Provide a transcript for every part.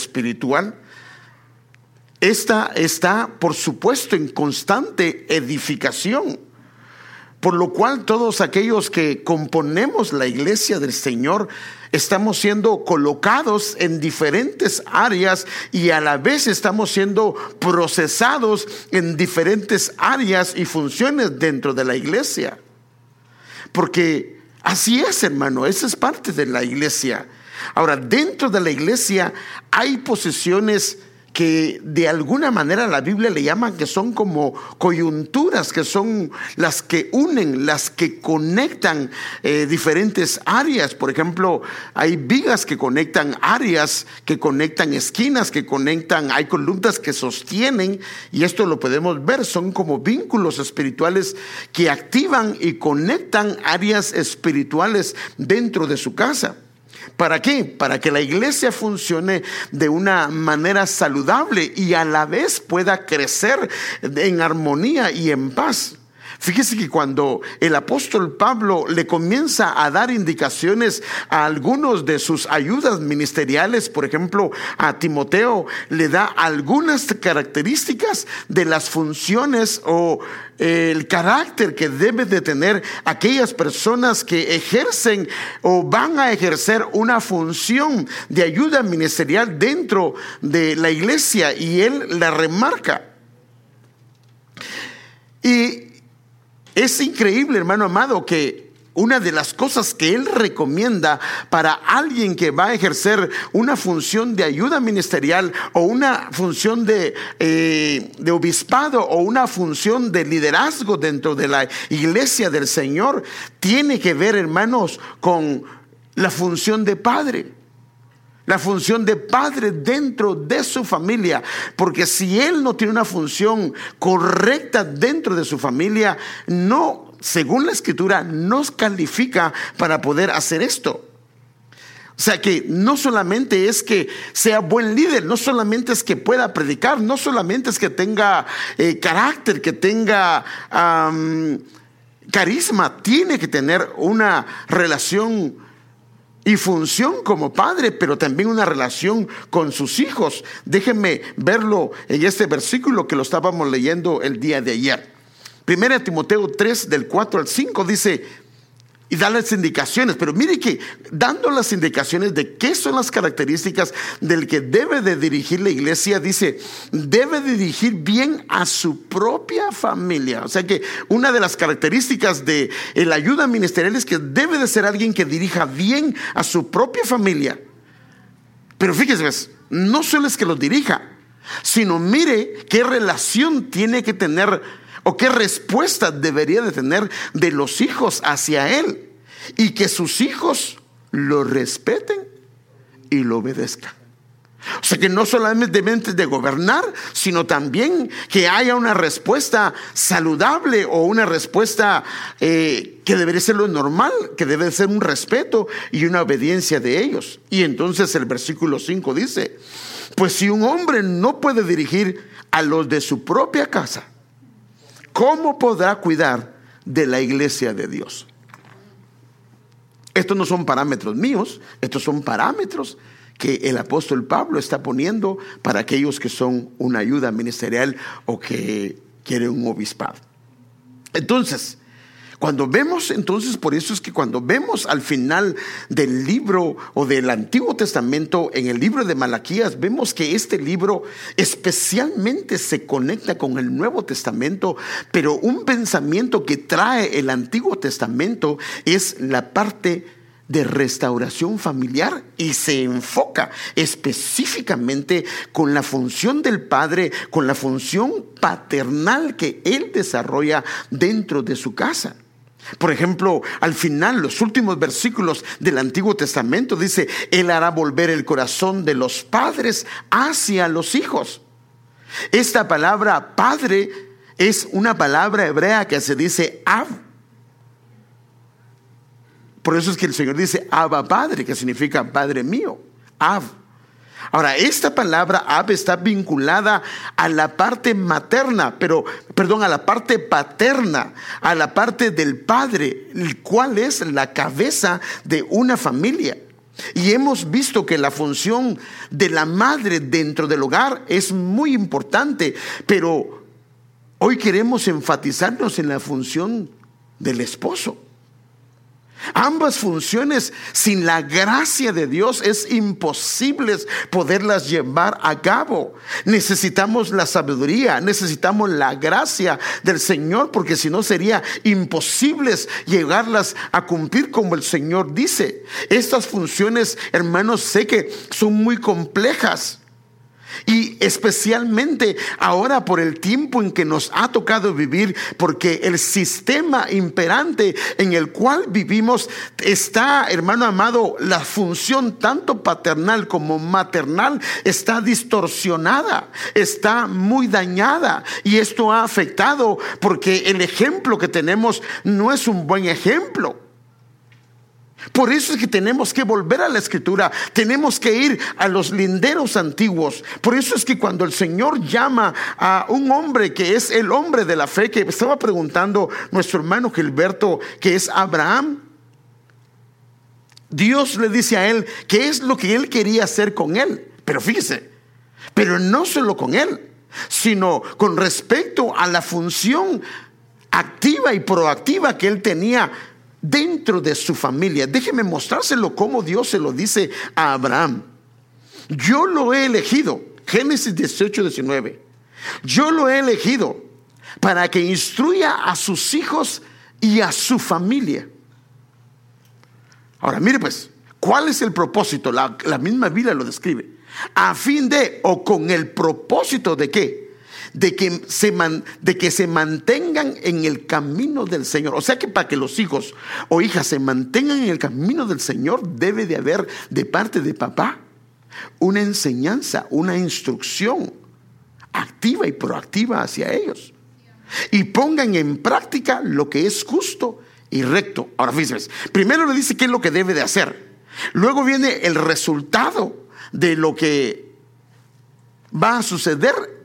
espiritual, esta está, por supuesto, en constante edificación. Por lo cual todos aquellos que componemos la iglesia del Señor estamos siendo colocados en diferentes áreas y a la vez estamos siendo procesados en diferentes áreas y funciones dentro de la iglesia. Porque así es, hermano, esa es parte de la iglesia. Ahora, dentro de la iglesia hay posiciones que de alguna manera la Biblia le llama que son como coyunturas, que son las que unen, las que conectan eh, diferentes áreas. Por ejemplo, hay vigas que conectan áreas, que conectan esquinas, que conectan, hay columnas que sostienen, y esto lo podemos ver, son como vínculos espirituales que activan y conectan áreas espirituales dentro de su casa. ¿Para qué? Para que la iglesia funcione de una manera saludable y a la vez pueda crecer en armonía y en paz. Fíjese que cuando el apóstol Pablo le comienza a dar indicaciones a algunos de sus ayudas ministeriales, por ejemplo, a Timoteo, le da algunas características de las funciones o eh, el carácter que debe de tener aquellas personas que ejercen o van a ejercer una función de ayuda ministerial dentro de la iglesia y él la remarca. Y es increíble, hermano amado, que una de las cosas que él recomienda para alguien que va a ejercer una función de ayuda ministerial o una función de, eh, obispado o una función de liderazgo dentro de la iglesia del Señor, tiene que ver, hermanos, con la función de padre la función de padre dentro de su familia. Porque si él no tiene una función correcta dentro de su familia, no, según la escritura, nos califica para poder hacer esto. O sea que no solamente es que sea buen líder, no solamente es que pueda predicar, no solamente es que tenga eh, carácter, que tenga carisma, tiene que tener una relación y función como padre, pero también una relación con sus hijos. Déjenme verlo en este versículo que lo estábamos leyendo el día de ayer. Primera Timoteo 3 del 4 al 5 dice, y da las indicaciones. Pero mire que dando las indicaciones de qué son las características del que debe de dirigir la iglesia, dice, debe dirigir bien a su propia familia. O sea que una de las características de la ayuda ministerial es que debe de ser alguien que dirija bien a su propia familia. Pero fíjese, no solo es que los dirija, sino mire qué relación tiene que tener o qué respuesta debería de tener de los hijos hacia él y que sus hijos lo respeten y lo obedezcan. O sea que no solamente de gobernar, sino también que haya una respuesta saludable o una respuesta eh, que debería ser lo normal, que debe ser un respeto y una obediencia de ellos. Y entonces el versículo 5 dice, pues si un hombre no puede dirigir a los de su propia casa, ¿cómo podrá cuidar de la iglesia de Dios? Estos no son parámetros míos, estos son parámetros que el apóstol Pablo está poniendo para aquellos que son una ayuda ministerial o que quieren un obispado. Entonces, cuando vemos, entonces, por eso es que cuando vemos al final del libro o del Antiguo Testamento, en el libro de Malaquías, vemos que este libro especialmente se conecta con el Nuevo Testamento, pero un pensamiento que trae el Antiguo Testamento es la parte de restauración familiar y se enfoca específicamente con la función del padre, con la función paternal que él desarrolla dentro de su casa. Por ejemplo, al final, los últimos versículos del Antiguo Testamento dice, Él hará volver el corazón de los padres hacia los hijos. Esta palabra padre es una palabra hebrea que se dice ab. Por eso es que el Señor dice Abba Padre, que significa Padre mío. Ab. Ahora, esta palabra ab está vinculada a la parte materna, pero, perdón, a la parte paterna, a la parte del padre, el cual es la cabeza de una familia. Y hemos visto que la función de la madre dentro del hogar es muy importante, pero hoy queremos enfatizarnos en la función del esposo. Ambas funciones sin la gracia de Dios es imposible poderlas llevar a cabo. Necesitamos la sabiduría, necesitamos la gracia del Señor porque si no sería imposible llegarlas a cumplir como el Señor dice. Estas funciones, hermanos, sé que son muy complejas. Y especialmente ahora por el tiempo en que nos ha tocado vivir, porque el sistema imperante en el cual vivimos está, hermano amado, la función tanto paternal como maternal está distorsionada, está muy dañada. Y esto ha afectado porque el ejemplo que tenemos no es un buen ejemplo. Por eso es que tenemos que volver a la escritura, tenemos que ir a los linderos antiguos. Por eso es que cuando el Señor llama a un hombre que es el hombre de la fe, que estaba preguntando nuestro hermano Gilberto, que es Abraham, Dios le dice a él qué es lo que él quería hacer con él. Pero fíjese, pero no solo con él, sino con respecto a la función activa y proactiva que él tenía dentro de su familia. Déjeme mostrárselo como Dios se lo dice a Abraham. Yo lo he elegido, Génesis 18, 19. Yo lo he elegido para que instruya a sus hijos y a su familia. Aquí mire pues, ¿cuál es el propósito? La, la misma Biblia lo describe. A fin de, o con el propósito de qué? De que, se de que se mantengan en el camino del Señor. O sea que para que los hijos o hijas se mantengan en el camino del Señor, debe de haber de parte de papá una enseñanza, una instrucción activa y proactiva hacia ellos. Y pongan en práctica lo que es justo y recto. Ahora fíjense, primero le dice qué es lo que debe de hacer. Luego viene el resultado de lo que va a suceder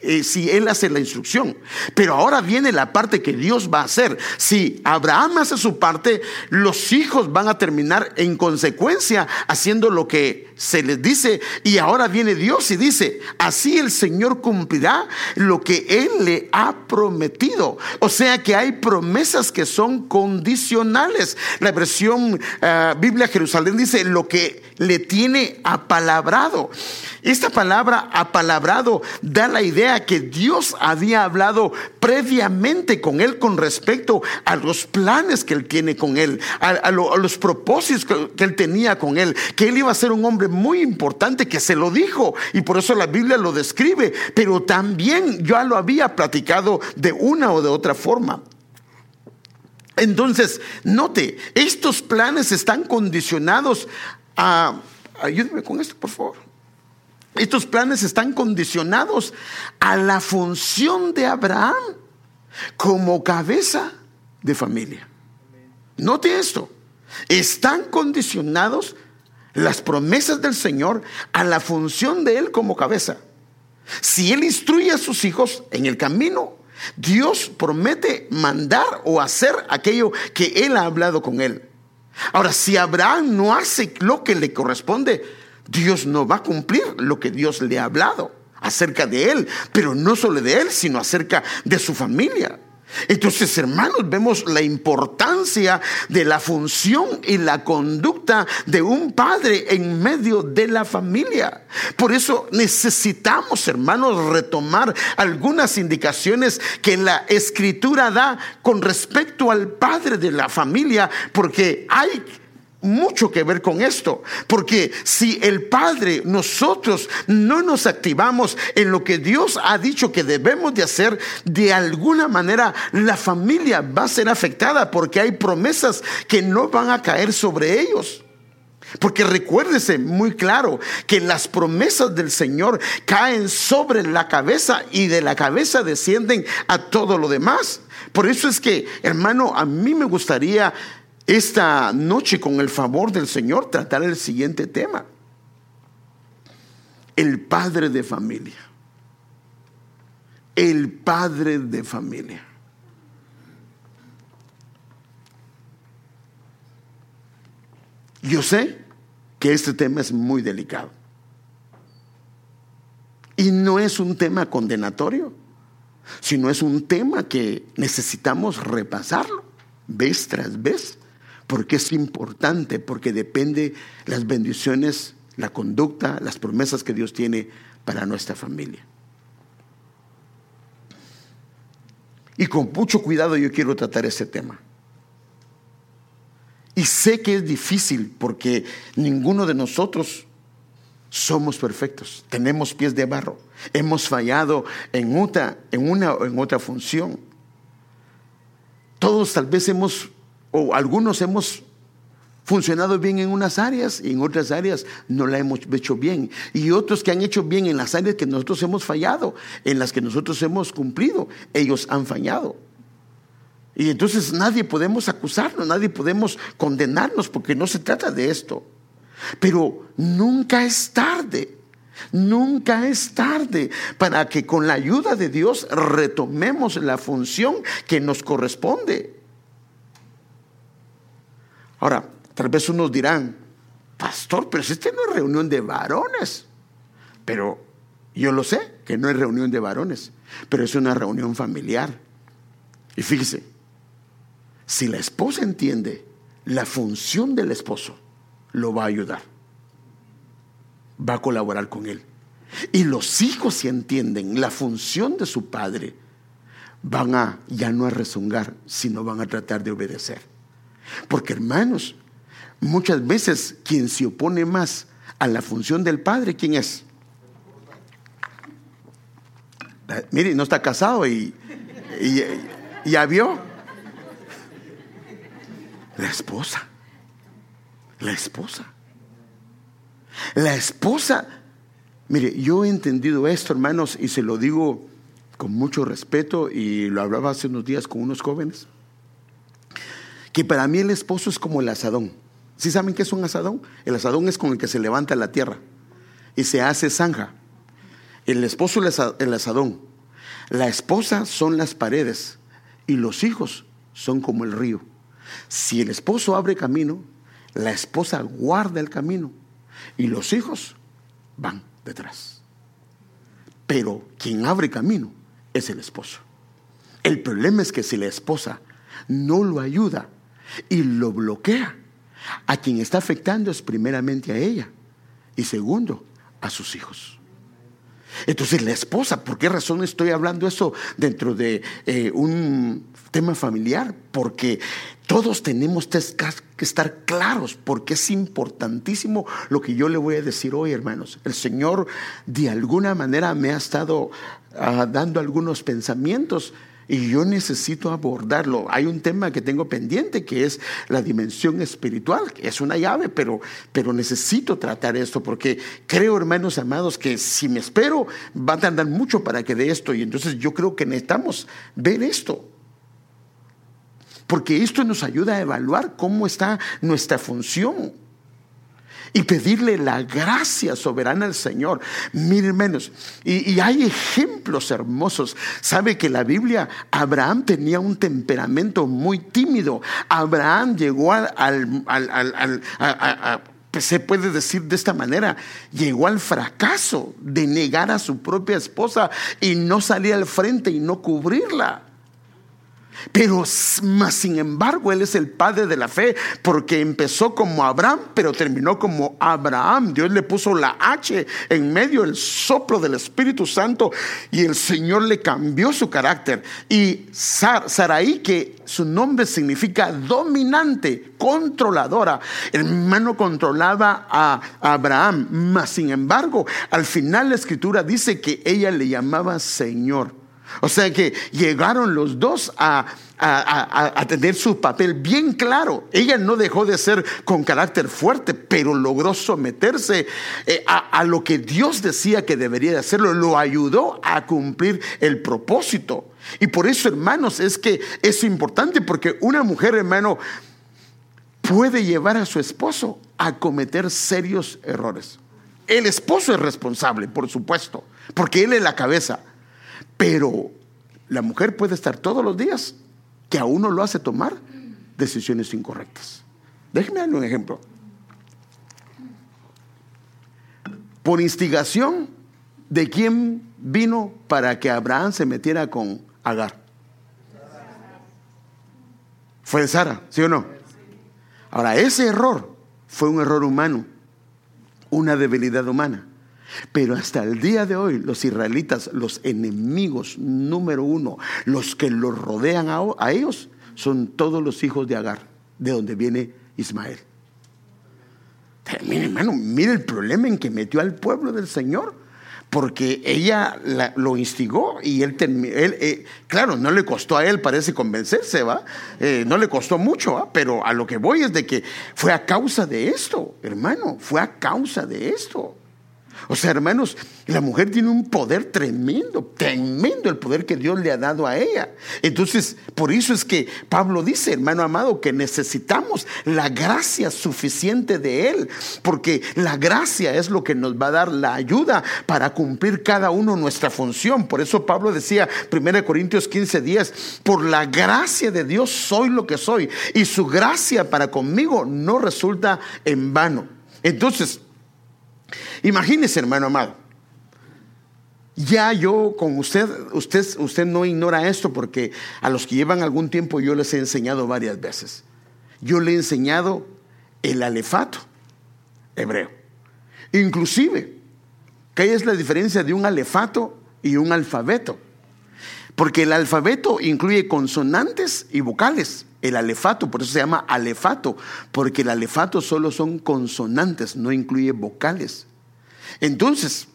eh, si él hace la instrucción. Pero ahora viene la parte que Dios va a hacer. Si Abraham hace su parte, los hijos van a terminar en consecuencia haciendo lo que se les dice. Y ahora viene Dios y dice, así el Señor cumplirá lo que Él le ha prometido. O sea que hay promesas que son condicionales. La versión eh, Biblia Jerusalén dice lo que le tiene apalabrado. Esta palabra apalabrado da la idea que Dios había hablado previamente con él con respecto a los planes que él tiene con él, a, los propósitos que, él tenía con él, que él iba a ser un hombre muy importante, que se lo dijo y por eso la Biblia lo describe, pero también ya lo había platicado de una o de otra forma. Entonces, note, estos planes están condicionados a... Ayúdeme con esto, por favor. Estos planes están condicionados a la función de Abraham como cabeza de familia. Note esto. Están condicionados las promesas del Señor a la función de Él como cabeza. Si Él instruye a sus hijos en el camino, Dios promete mandar o hacer aquello que Él ha hablado con Él. Ahora, si Abraham no hace lo que le corresponde, Dios no va a cumplir lo que Dios le ha hablado acerca de él, pero no solo de él, sino acerca de su familia. Entonces, hermanos, vemos la importancia de la función y la conducta de un padre en medio de la familia. Por eso necesitamos, hermanos, retomar algunas indicaciones que la escritura da con respecto al padre de la familia, porque hay mucho que ver con esto, porque si el Padre, nosotros no nos activamos en lo que Dios ha dicho que debemos de hacer, de alguna manera la familia va a ser afectada porque hay promesas que no van a caer sobre ellos. Porque recuérdese muy claro que las promesas del Señor caen sobre la cabeza y de la cabeza descienden a todo lo demás. Por eso es que, hermano, a mí me gustaría esta noche, con el favor del Señor, tratar el siguiente tema. El padre de familia. El padre de familia. Yo sé que este tema es muy delicado. Y no es un tema condenatorio, sino es un tema que necesitamos repasarlo vez tras vez, porque es importante, porque depende las bendiciones, la conducta, las promesas que Dios tiene para nuestra familia. Y con mucho cuidado yo quiero tratar este tema. Y sé que es difícil porque ninguno de nosotros somos perfectos, tenemos pies de barro, hemos fallado en otra, en una o en otra función. Todos tal vez hemos, o algunos hemos funcionado bien en unas áreas y en otras áreas no la hemos hecho bien. Y otros que han hecho bien en las áreas que nosotros hemos fallado, en las que nosotros hemos cumplido, ellos han fallado. Y entonces nadie podemos acusarnos, nadie podemos condenarnos porque no se trata de esto. Pero nunca es tarde, nunca es tarde para que con la ayuda de Dios retomemos la función que nos corresponde. Ahora, tal vez unos dirán, pastor, pero si esta no es reunión de varones. Pero yo lo sé, que no es reunión de varones, pero es una reunión familiar. Y fíjese, si la esposa entiende la función del esposo, lo va a ayudar. Va a colaborar con él. Y los hijos si entienden la función de su padre, van a ya no a rezongar, sino van a tratar de obedecer. Porque hermanos, muchas veces quien se opone más a la función del padre, ¿quién es? Eh, mire, no está casado y, y ya vio. La esposa. La esposa. La esposa. Mire, yo he entendido esto, hermanos, y se lo digo con mucho respeto, y lo hablaba hace unos días con unos jóvenes, que para mí el esposo es como el asadón. ¿Sí saben qué es un asadón? El asadón es con el que se levanta la tierra y se hace zanja. El esposo es el asadón. La esposa son las paredes y los hijos son como el río. Si el esposo abre camino, la esposa guarda el camino y los hijos van detrás. Pero quien abre camino es el esposo. El problema es que si la esposa no lo ayuda y lo bloquea, a quien está afectando es primeramente a ella y segundo a sus hijos. Entonces la esposa, ¿por qué razón estoy hablando eso dentro de eh, un tema familiar? Porque todos tenemos que estar claros porque es importantísimo lo que yo le voy a decir hoy, hermanos. El Señor de alguna manera me ha estado ah, dando algunos pensamientos y yo necesito abordarlo. Hay un tema que tengo pendiente que es la dimensión espiritual, es una llave, pero, pero necesito tratar esto porque creo, hermanos amados, que si me espero, va a tardar mucho para que de esto. Y entonces yo creo que necesitamos ver esto. Porque esto nos ayuda a evaluar cómo está nuestra función y pedirle la gracia soberana al Señor. Miren menos, y, hay ejemplos hermosos. Sabe que la Biblia, Abraham tenía un temperamento muy tímido. Abraham llegó al, al, se puede decir de esta manera, llegó al fracaso de negar a su propia esposa y no salir al frente y no cubrirla. Pero más sin embargo, Él es el padre de la fe, porque empezó como Abraham, pero terminó como Abraham. Dios le puso la H en medio del soplo del Espíritu Santo y el Señor le cambió su carácter. Y Sarai, que su nombre significa dominante, controladora, hermano controlaba a Abraham. Mas sin embargo, al final la escritura dice que ella le llamaba Señor. O sea que llegaron los dos a, tener su papel bien claro. Ella no dejó de ser con carácter fuerte, pero logró someterse eh, a, lo que Dios decía que debería de hacerlo. Lo ayudó a cumplir el propósito. Y por eso, hermanos, es que es importante porque una mujer, hermano, puede llevar a su esposo a cometer serios errores. El esposo es responsable, por supuesto, porque él es la cabeza. Pero la mujer puede estar todos los días que a uno lo hace tomar decisiones incorrectas. Déjeme darle un ejemplo. por instigación de quién vino para que Abraham se metiera con Agar. Fue de Sara, ¿sí o no? Ahora, ese error fue un error humano, una debilidad humana. Pero hasta el día de hoy, los israelitas, los enemigos número uno, los que los rodean a, ellos, son todos los hijos de Agar, de donde viene Ismael. Mire, hermano, mire el problema en que metió al pueblo del Señor porque ella lo instigó y él, él eh, claro, no le costó a él, parece convencerse, ¿va? Eh, no le costó mucho, pero a lo que voy es de que fue a causa de esto, hermano, fue a causa de esto. O sea, hermanos, la mujer tiene un poder tremendo, tremendo el poder que Dios le ha dado a ella. Entonces, por eso es que Pablo dice, hermano amado, que necesitamos la gracia suficiente de Él, porque la gracia es lo que nos va a dar la ayuda para cumplir cada uno nuestra función. Por eso Pablo decía, 1 Corintios 15, 10, por la gracia de Dios soy lo que soy, y su gracia para conmigo no resulta en vano. Entonces, Imagínese, hermano amado. Ya yo con usted, usted, usted no ignora esto porque a los que llevan algún tiempo yo les he enseñado varias veces. Yo le he enseñado el alefato hebreo. Inclusive, ¿qué es la diferencia de un alefato y un alfabeto? Porque el alfabeto incluye consonantes y vocales. El alefato, por eso se llama alefato, porque el alefato solo son consonantes, no incluye vocales. Entonces,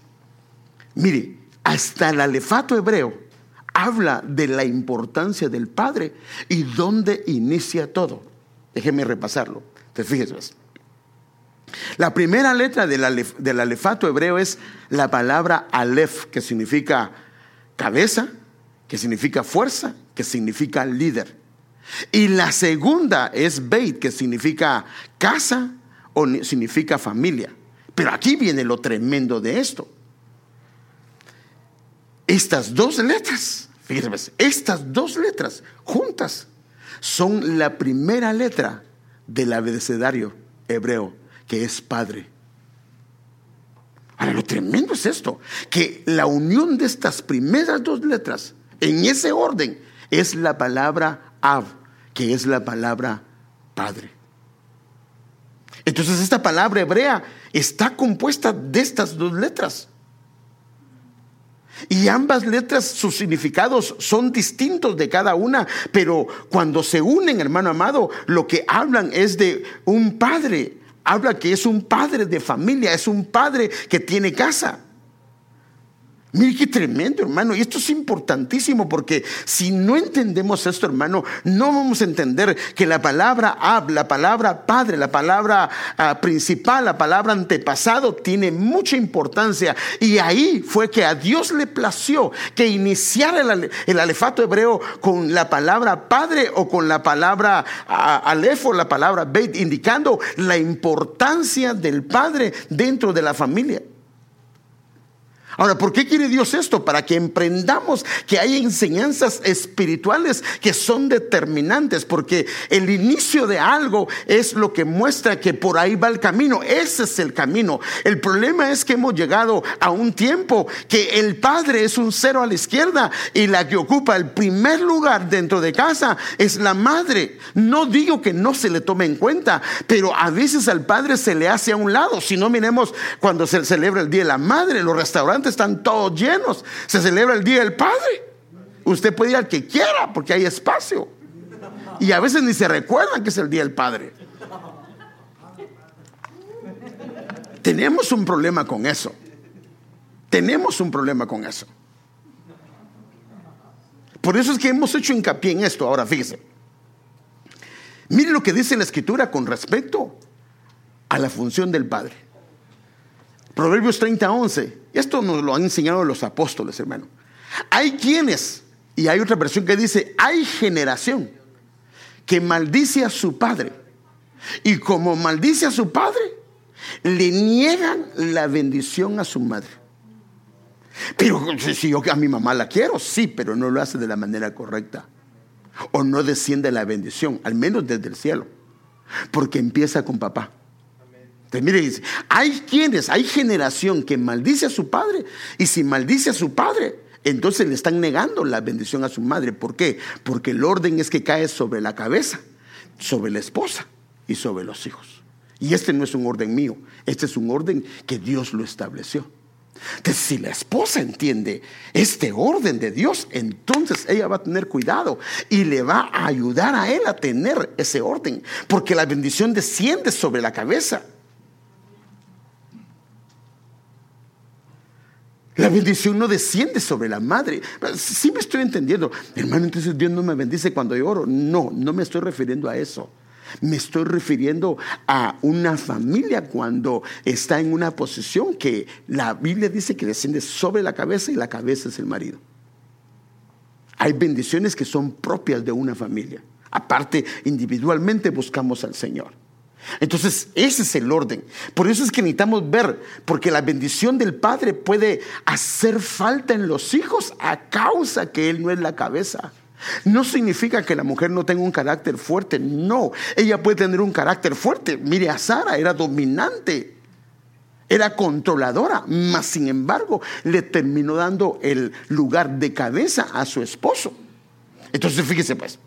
mire, hasta el alefato hebreo habla de la importancia del Padre y dónde inicia todo. Déjeme repasarlo. Te fíjese. La primera letra del alefato hebreo es la palabra alef, que significa cabeza, que significa fuerza, que significa líder. Y la segunda es Beit, que significa casa o significa familia. Pero aquí viene lo tremendo de esto. Estas dos letras, fíjense, estas dos letras juntas son la primera letra del abecedario hebreo, que es Padre. Ahora, lo tremendo es esto, que la unión de estas primeras dos letras, en ese orden, es la palabra Ab, que es la palabra Padre. Entonces esta palabra hebrea está compuesta de estas dos letras. Y ambas letras, sus significados son distintos de cada una, pero cuando se unen, hermano amado, lo que hablan es de un padre. Habla que es un padre de familia, es un padre que tiene casa. Mire qué tremendo, hermano. Y esto es importantísimo porque si no entendemos esto, hermano, no vamos a entender que la palabra ab, la palabra padre, la palabra ah, principal, la palabra antepasado tiene mucha importancia. Y ahí fue que a Dios le plació que iniciara el, alefato hebreo con la palabra padre o con la palabra uh, alef o la palabra beit, indicando la importancia del padre dentro de la familia. Ahora, ¿por qué quiere Dios esto? Para que emprendamos que hay enseñanzas espirituales que son determinantes, porque el inicio de algo es lo que muestra que por ahí va el camino. Ese es el camino. El problema es que hemos llegado a un tiempo que el padre es un cero a la izquierda y la que ocupa el primer lugar dentro de casa es la madre. No digo que no se le tome en cuenta, pero a veces al padre se le hace a un lado. Si no miremos cuando se celebra el Día de la Madre, los restaurantes están todos llenos. Se celebra el Día del Padre. Usted puede ir al que quiera porque hay espacio. Y a veces ni se recuerdan que es el Día del Padre. Tenemos un problema con eso. Tenemos un problema con eso. Por eso es que hemos hecho hincapié en esto. Ahora fíjese. Mire lo que dice la escritura con respecto a la función del Padre. Proverbios 30, 11. Esto nos lo han enseñado los apóstoles, hermano. Hay quienes, y hay otra versión que dice, hay generación que maldice a su padre. Y como maldice a su padre, le niegan la bendición a su madre. Pero si yo a mi mamá la quiero, sí, pero no lo hace de la manera correcta. O no desciende la bendición, al menos desde el cielo. Porque empieza con papá. Entonces, mire, hay quienes, hay generación que maldice a su padre y si maldice a su padre, entonces le están negando la bendición a su madre. ¿Por qué? Porque el orden es que cae sobre la cabeza, sobre la esposa y sobre los hijos. Y este no es un orden mío, este es un orden que Dios lo estableció. Entonces, si la esposa entiende este orden de Dios, entonces ella va a tener cuidado y le va a ayudar a él a tener ese orden, porque la bendición desciende sobre la cabeza. La bendición no desciende sobre la madre. Sí me estoy entendiendo. Hermano, entonces Dios no me bendice cuando yo oro. No, no me estoy refiriendo a eso. Me estoy refiriendo a una familia cuando está en una posición que la Biblia dice que desciende sobre la cabeza y la cabeza es el marido. Hay bendiciones que son propias de una familia. Aparte, individualmente buscamos al Señor. Entonces, ese es el orden. Por eso es que necesitamos ver, porque la bendición del Padre puede hacer falta en los hijos a causa que Él no es la cabeza. No significa que la mujer no tenga un carácter fuerte, no. Ella puede tener un carácter fuerte. Mire a Sara, era dominante, era controladora, mas sin embargo le terminó dando el lugar de cabeza a su esposo. Entonces fíjese pues,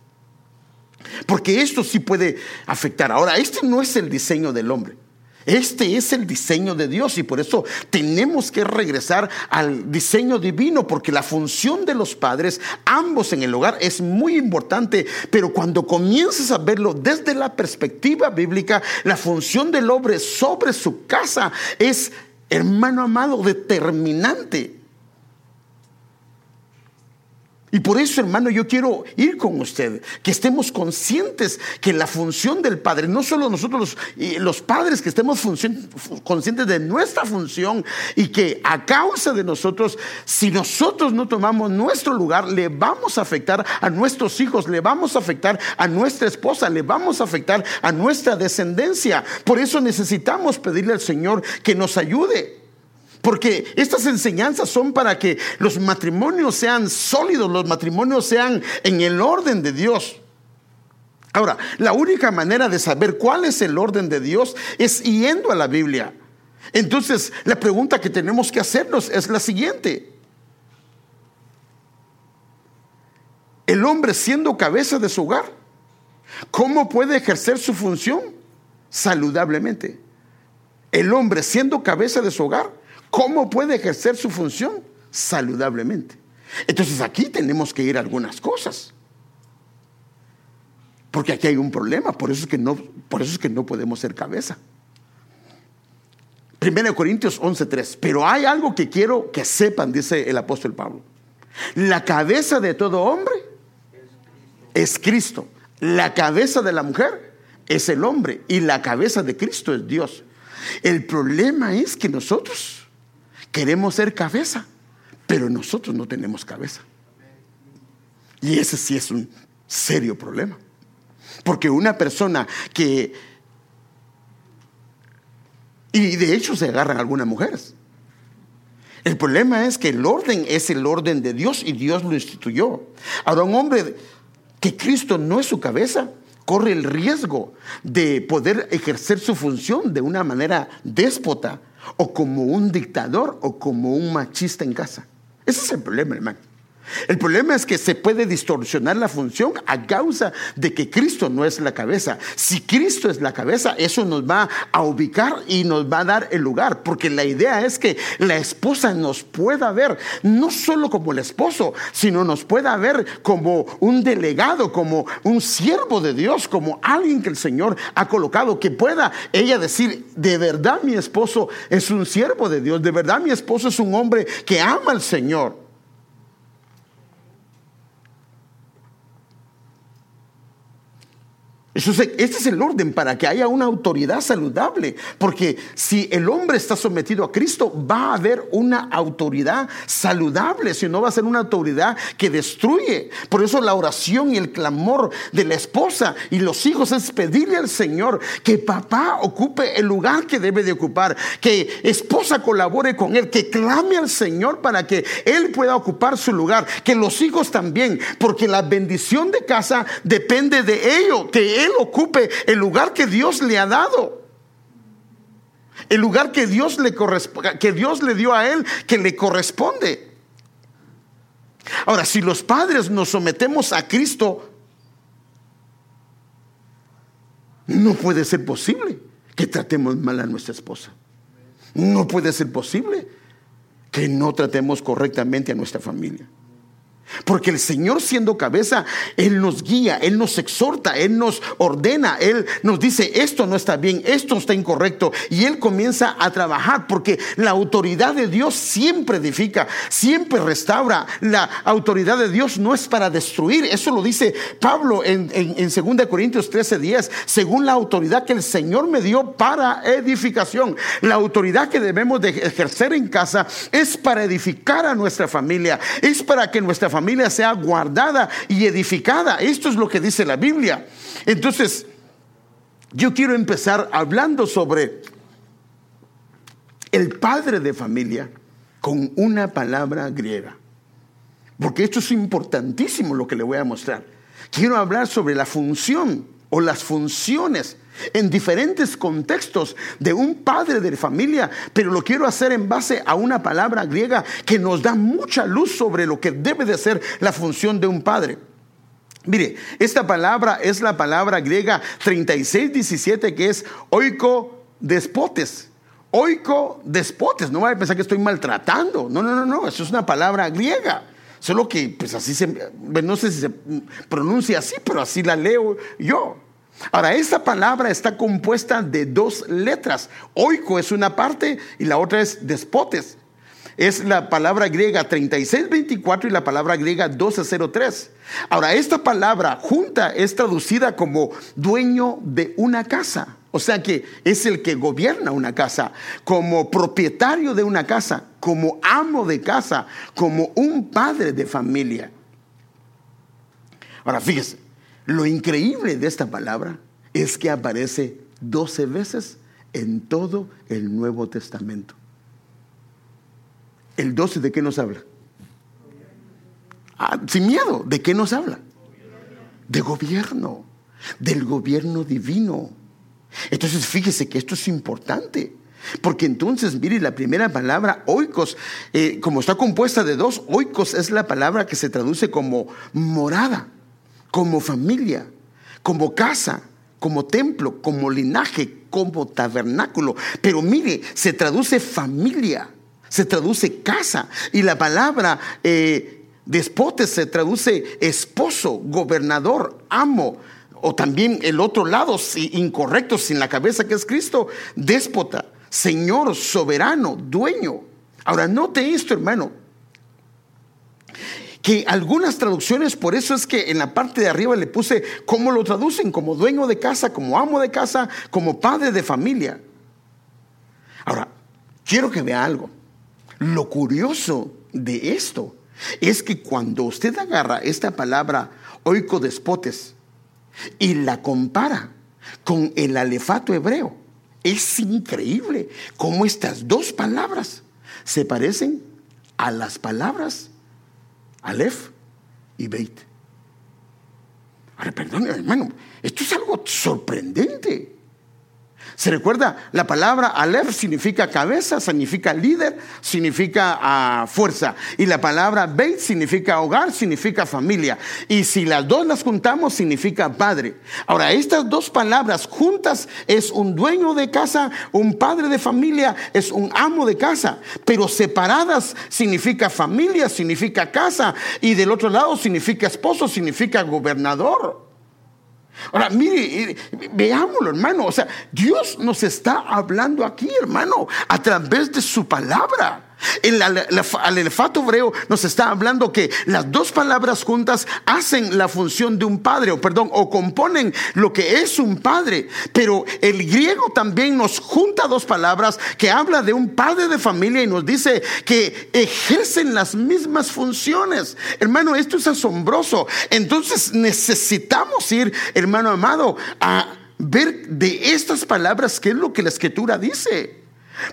porque esto sí puede afectar. Ahora, este no es el diseño del hombre. Este es el diseño de Dios y por eso tenemos que regresar al diseño divino porque la función de los padres, ambos en el hogar, es muy importante. Pero cuando comienzas a verlo desde la perspectiva bíblica, la función del hombre sobre su casa es, hermano amado, determinante. Y por eso, hermano, yo quiero ir con usted, que estemos conscientes que la función del Padre, no solo nosotros los, los padres, que estemos conscientes de nuestra función y que a causa de nosotros, si nosotros no tomamos nuestro lugar, le vamos a afectar a nuestros hijos, le vamos a afectar a nuestra esposa, le vamos a afectar a nuestra descendencia. Por eso necesitamos pedirle al Señor que nos ayude. Porque estas enseñanzas son para que los matrimonios sean sólidos, los matrimonios sean en el orden de Dios. Ahora, la única manera de saber cuál es el orden de Dios es yendo a la Biblia. Entonces, la pregunta que tenemos que hacernos es la siguiente. El hombre siendo cabeza de su hogar, ¿cómo puede ejercer su función? Saludablemente. El hombre siendo cabeza de su hogar, ¿Cómo puede ejercer su función? Saludablemente. Entonces aquí tenemos que ir a algunas cosas. Porque aquí hay un problema, por eso es que no, por eso es que no podemos ser cabeza. 1 Corintios 11:3. Pero hay algo que quiero que sepan, dice el apóstol Pablo. La cabeza de todo hombre es Cristo. La cabeza de la mujer es el hombre. Y la cabeza de Cristo es Dios. El problema es que nosotros Queremos ser cabeza, pero nosotros no tenemos cabeza. Y ese sí es un serio problema. Porque una persona que... Y de hecho se agarran algunas mujeres. El problema es que el orden es el orden de Dios y Dios lo instituyó. Ahora un hombre que Cristo no es su cabeza, corre el riesgo de poder ejercer su función de una manera déspota o como un dictador o como un machista en casa. Ese es el problema, hermano. El problema es que se puede distorsionar la función a causa de que Cristo no es la cabeza. Si Cristo es la cabeza, eso nos va a ubicar y nos va a dar el lugar, porque la idea es que la esposa nos pueda ver no solo como el esposo, sino nos pueda ver como un delegado, como un siervo de Dios, como alguien que el Señor ha colocado, que pueda ella decir, de verdad mi esposo es un siervo de Dios, de verdad mi esposo es un hombre que ama al Señor. Este es el orden para que haya una autoridad saludable, porque si el hombre está sometido a Cristo, va a haber una autoridad saludable, si no va a ser una autoridad que destruye. Por eso la oración y el clamor de la esposa y los hijos es pedirle al Señor que papá ocupe el lugar que debe de ocupar, que esposa colabore con él, que clame al Señor para que él pueda ocupar su lugar, que los hijos también, porque la bendición de casa depende de ello, que él ocupe el lugar que Dios le ha dado. el lugar que Dios le que Dios le dio a él, que le corresponde. Ahora, si los padres nos sometemos a Cristo, no puede ser posible que tratemos mal a nuestra esposa. No puede ser posible que no tratemos correctamente a nuestra familia. Porque el Señor siendo cabeza, Él nos guía, Él nos exhorta, Él nos ordena, Él nos dice, esto no está bien, esto está incorrecto. Y Él comienza a trabajar porque la autoridad de Dios siempre edifica, siempre restaura. La autoridad de Dios no es para destruir. Eso lo dice Pablo en, en, 2 Corintios 13, 10. Según la autoridad que el Señor me dio para edificación. La autoridad que debemos de ejercer en casa es para edificar a nuestra familia. Es para que nuestra familia familia sea guardada y edificada. Esto es lo que dice la Biblia. Entonces, yo quiero empezar hablando sobre el padre de familia con una palabra griega. Porque esto es importantísimo lo que le voy a mostrar. Quiero hablar sobre la función o las funciones en diferentes contextos de un padre de familia, pero lo quiero hacer en base a una palabra griega que nos da mucha luz sobre lo que debe de ser la función de un padre. Mire, esta palabra es la palabra griega 3617 que es oiko despotes. Oiko despotes, no vaya a pensar que estoy maltratando. No, no, no, no, eso es una palabra griega. Solo que, pues así se, no sé si se pronuncia así, pero así la leo yo. Ahora, esta palabra está compuesta de dos letras. Oiko es una parte y la otra es despotes. Es la palabra griega 3624 y la palabra griega 1203. Ahora, esta palabra junta es traducida como dueño de una casa. O sea que es el que gobierna una casa, como propietario de una casa, como amo de casa, como un padre de familia. Ahora, fíjese, lo increíble de esta palabra es que aparece 12 veces en todo el Nuevo Testamento. ¿El 12 de qué nos habla? Ah, sin miedo, ¿de qué nos habla? De gobierno, del gobierno divino. Entonces fíjese que esto es importante. Porque entonces, mire, la primera palabra, oikos, eh, como está compuesta de dos, oikos es la palabra que se traduce como morada como familia, como casa, como templo, como linaje, como tabernáculo. Pero mire, se traduce familia, se traduce casa. Y la palabra eh, despote se traduce esposo, gobernador, amo. O también el otro lado, incorrecto, sin la cabeza que es Cristo, déspota, señor, soberano, dueño. Ahora, note esto, hermano que algunas traducciones, por eso es que en la parte de arriba le puse cómo lo traducen, como dueño de casa, como amo de casa, como padre de familia. Ahora, quiero que vea algo. Lo curioso de esto es que cuando usted agarra esta palabra oicodespotes y la compara con el alefato hebreo, es increíble cómo estas dos palabras se parecen a las palabras Aleph y Beit. Ahora, perdón, hermano, esto es algo sorprendente. ¿Se recuerda? La palabra Aleph significa cabeza, significa líder, significa ah, fuerza. Y la palabra Beit significa hogar, significa familia. Y si las dos las juntamos, significa padre. Ahora, estas dos palabras juntas es un dueño de casa, un padre de familia, es un amo de casa. Pero separadas significa familia, significa casa. Y del otro lado significa esposo, significa gobernador. Ahora, mire, veámoslo, hermano. O sea, Dios nos está hablando aquí, hermano, a través de su palabra. El alefato hebreo nos está hablando que las dos palabras juntas hacen la función de un padre, o perdón, o componen lo que es un padre. Pero el griego también nos junta dos palabras que habla de un padre de familia y nos dice que ejercen las mismas funciones. Hermano, esto es asombroso. Entonces necesitamos ir, hermano amado, a ver de estas palabras qué es lo que la escritura dice.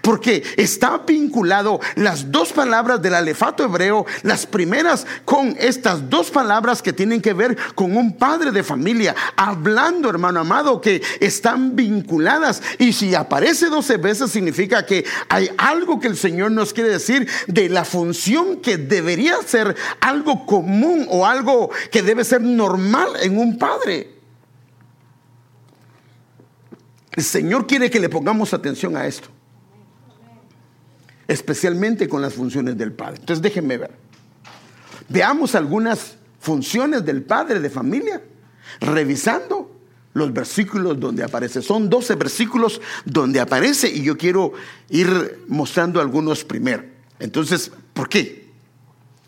Porque está vinculado las dos palabras del alefato hebreo, las primeras con estas dos palabras que tienen que ver con un padre de familia, hablando, hermano amado, que están vinculadas. Y si aparece 12 veces significa que hay algo que el Señor nos quiere decir de la función que debería ser algo común o algo que debe ser normal en un padre. El Señor quiere que le pongamos atención a esto especialmente con las funciones del padre. Entonces déjenme ver. Veamos algunas funciones del padre de familia, revisando los versículos donde aparece. Son 12 versículos donde aparece y yo quiero ir mostrando algunos primero. Entonces, ¿por qué?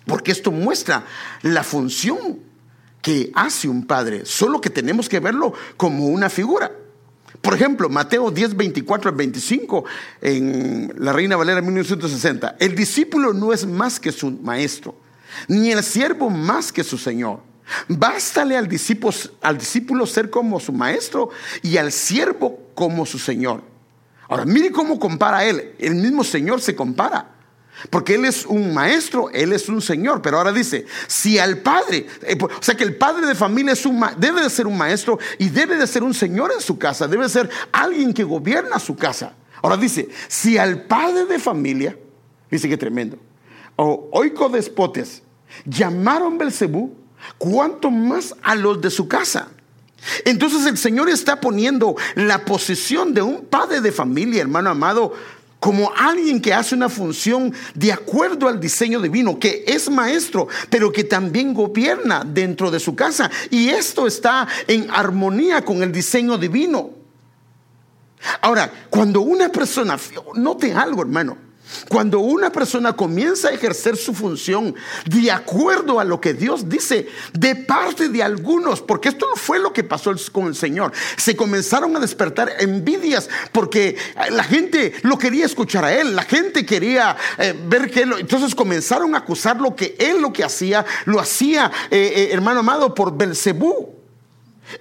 Porque esto muestra la función que hace un padre, solo que tenemos que verlo como una figura. Por ejemplo, Mateo 10, 24 al 25, en la Reina Valera 1960, el discípulo no es más que su maestro, ni el siervo más que su señor. Bástale al discípulo, al discípulo ser como su maestro y al siervo como su señor. Ahora, mire cómo compara él. El mismo Señor se compara. Porque Él es un maestro, Él es un Señor. Pero ahora dice, si al Padre, eh, o sea que el Padre de familia es un, debe de ser un maestro y debe de ser un Señor en su casa, debe ser alguien que gobierna su casa. Ahora dice, si al Padre de familia, dice que tremendo, o oico despotes, llamaron Belcebú, cuanto más a los de su casa. Entonces el Señor está poniendo la posición de un padre de familia, hermano amado, como alguien que hace una función de acuerdo al diseño divino, que es maestro, pero que también gobierna dentro de su casa. Y esto está en armonía con el diseño divino. Ahora, cuando una persona, note algo hermano, cuando una persona comienza a ejercer su función de acuerdo a lo que Dios dice de parte de algunos, porque esto no fue lo que pasó con el Señor, se comenzaron a despertar envidias porque la gente lo quería escuchar a él, la gente quería eh, ver que él, entonces comenzaron a acusar lo que él lo que hacía, lo hacía, eh, eh, hermano amado, por Belcebú.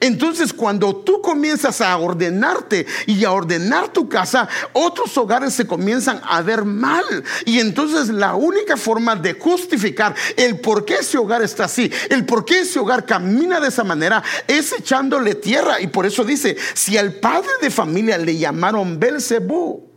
Entonces cuando tú comienzas a ordenarte y a ordenar tu casa, otros hogares se comienzan a ver mal. Y entonces la única forma de justificar el por qué ese hogar está así, el por qué ese hogar camina de esa manera, es echándole tierra. Y por eso dice, si al padre de familia le llamaron Belcebú,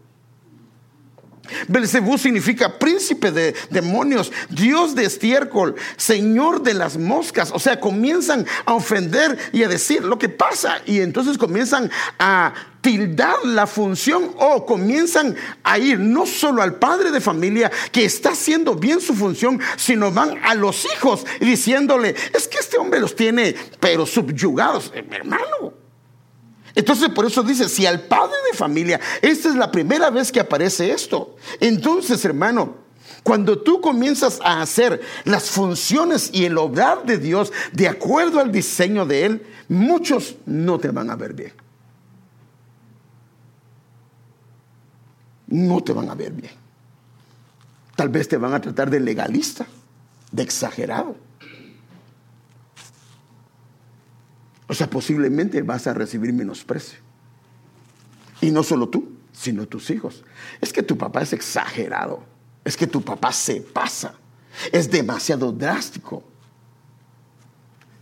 Belcebú significa príncipe de demonios, Dios de estiércol, Señor de las moscas. O sea, comienzan a ofender y a decir lo que pasa. Y entonces comienzan a tildar la función o comienzan a ir no solo al padre de familia que está haciendo bien su función, sino van a los hijos diciéndole, es que este hombre los tiene pero subyugados, hermano. Entonces por eso dice, si al padre de familia, esta es la primera vez que aparece esto. Entonces, hermano, cuando tú comienzas a hacer las funciones y el obrar de Dios de acuerdo al diseño de Él, muchos no te van a ver bien. No te van a ver bien. Tal vez te van a tratar de legalista, de exagerado. O sea, posiblemente vas a recibir menosprecio. Y no solo tú, sino tus hijos. Es que tu papá es exagerado. Es que tu papá se pasa. Es demasiado drástico.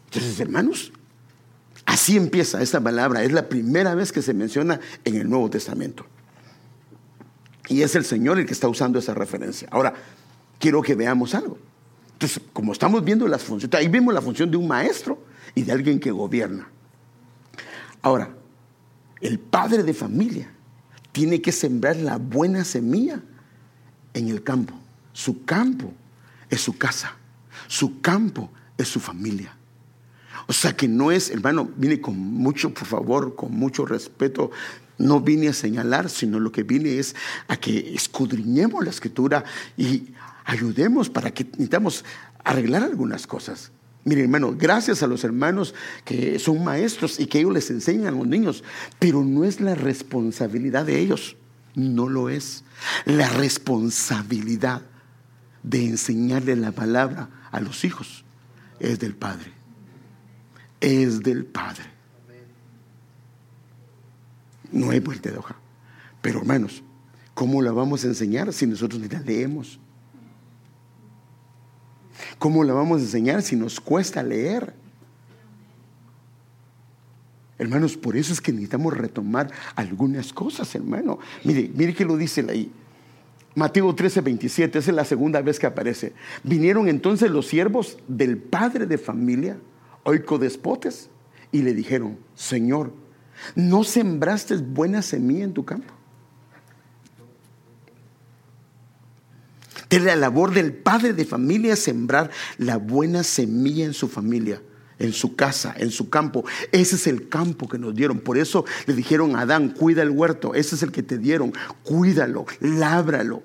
Entonces, hermanos, así empieza esta palabra. Es la primera vez que se menciona en el Nuevo Testamento. Y es el Señor el que está usando esa referencia. Ahora, quiero que veamos algo. Entonces, como estamos viendo las funciones, ahí vemos la función de un maestro y de alguien que gobierna. Ahora, el padre de familia tiene que sembrar la buena semilla en el campo. Su campo es su casa. Su campo es su familia. O sea que no es, hermano, vine con mucho, por favor, con mucho respeto. No vine a señalar, sino lo que vine es a que escudriñemos la escritura y ayudemos para que necesitamos arreglar algunas cosas. Mire, hermano, gracias a los hermanos que son maestros y que ellos les enseñan a los niños, pero no es la responsabilidad de ellos, no lo es. La responsabilidad de enseñarle la palabra a los hijos es del Padre. Es del Padre. No hay vuelta de hoja. Pero hermanos, ¿Cómo la vamos a enseñar si nosotros ni la leemos? ¿Cómo la vamos a enseñar si nos cuesta leer? Hermanos, por eso es que necesitamos retomar algunas cosas, hermano. Mire, mire que lo dice ahí. Mateo 13, 27, esa es la segunda vez que aparece. Vinieron entonces los siervos del padre de familia, oicodespotes, y le dijeron, Señor, ¿no sembraste buena semilla en tu campo? Es la labor del padre de familia sembrar la buena semilla en su familia, en su casa, en su campo. Ese es el campo que nos dieron. Por eso le dijeron a Adán, cuida el huerto. Ese es el que te dieron. Cuídalo, lábralo.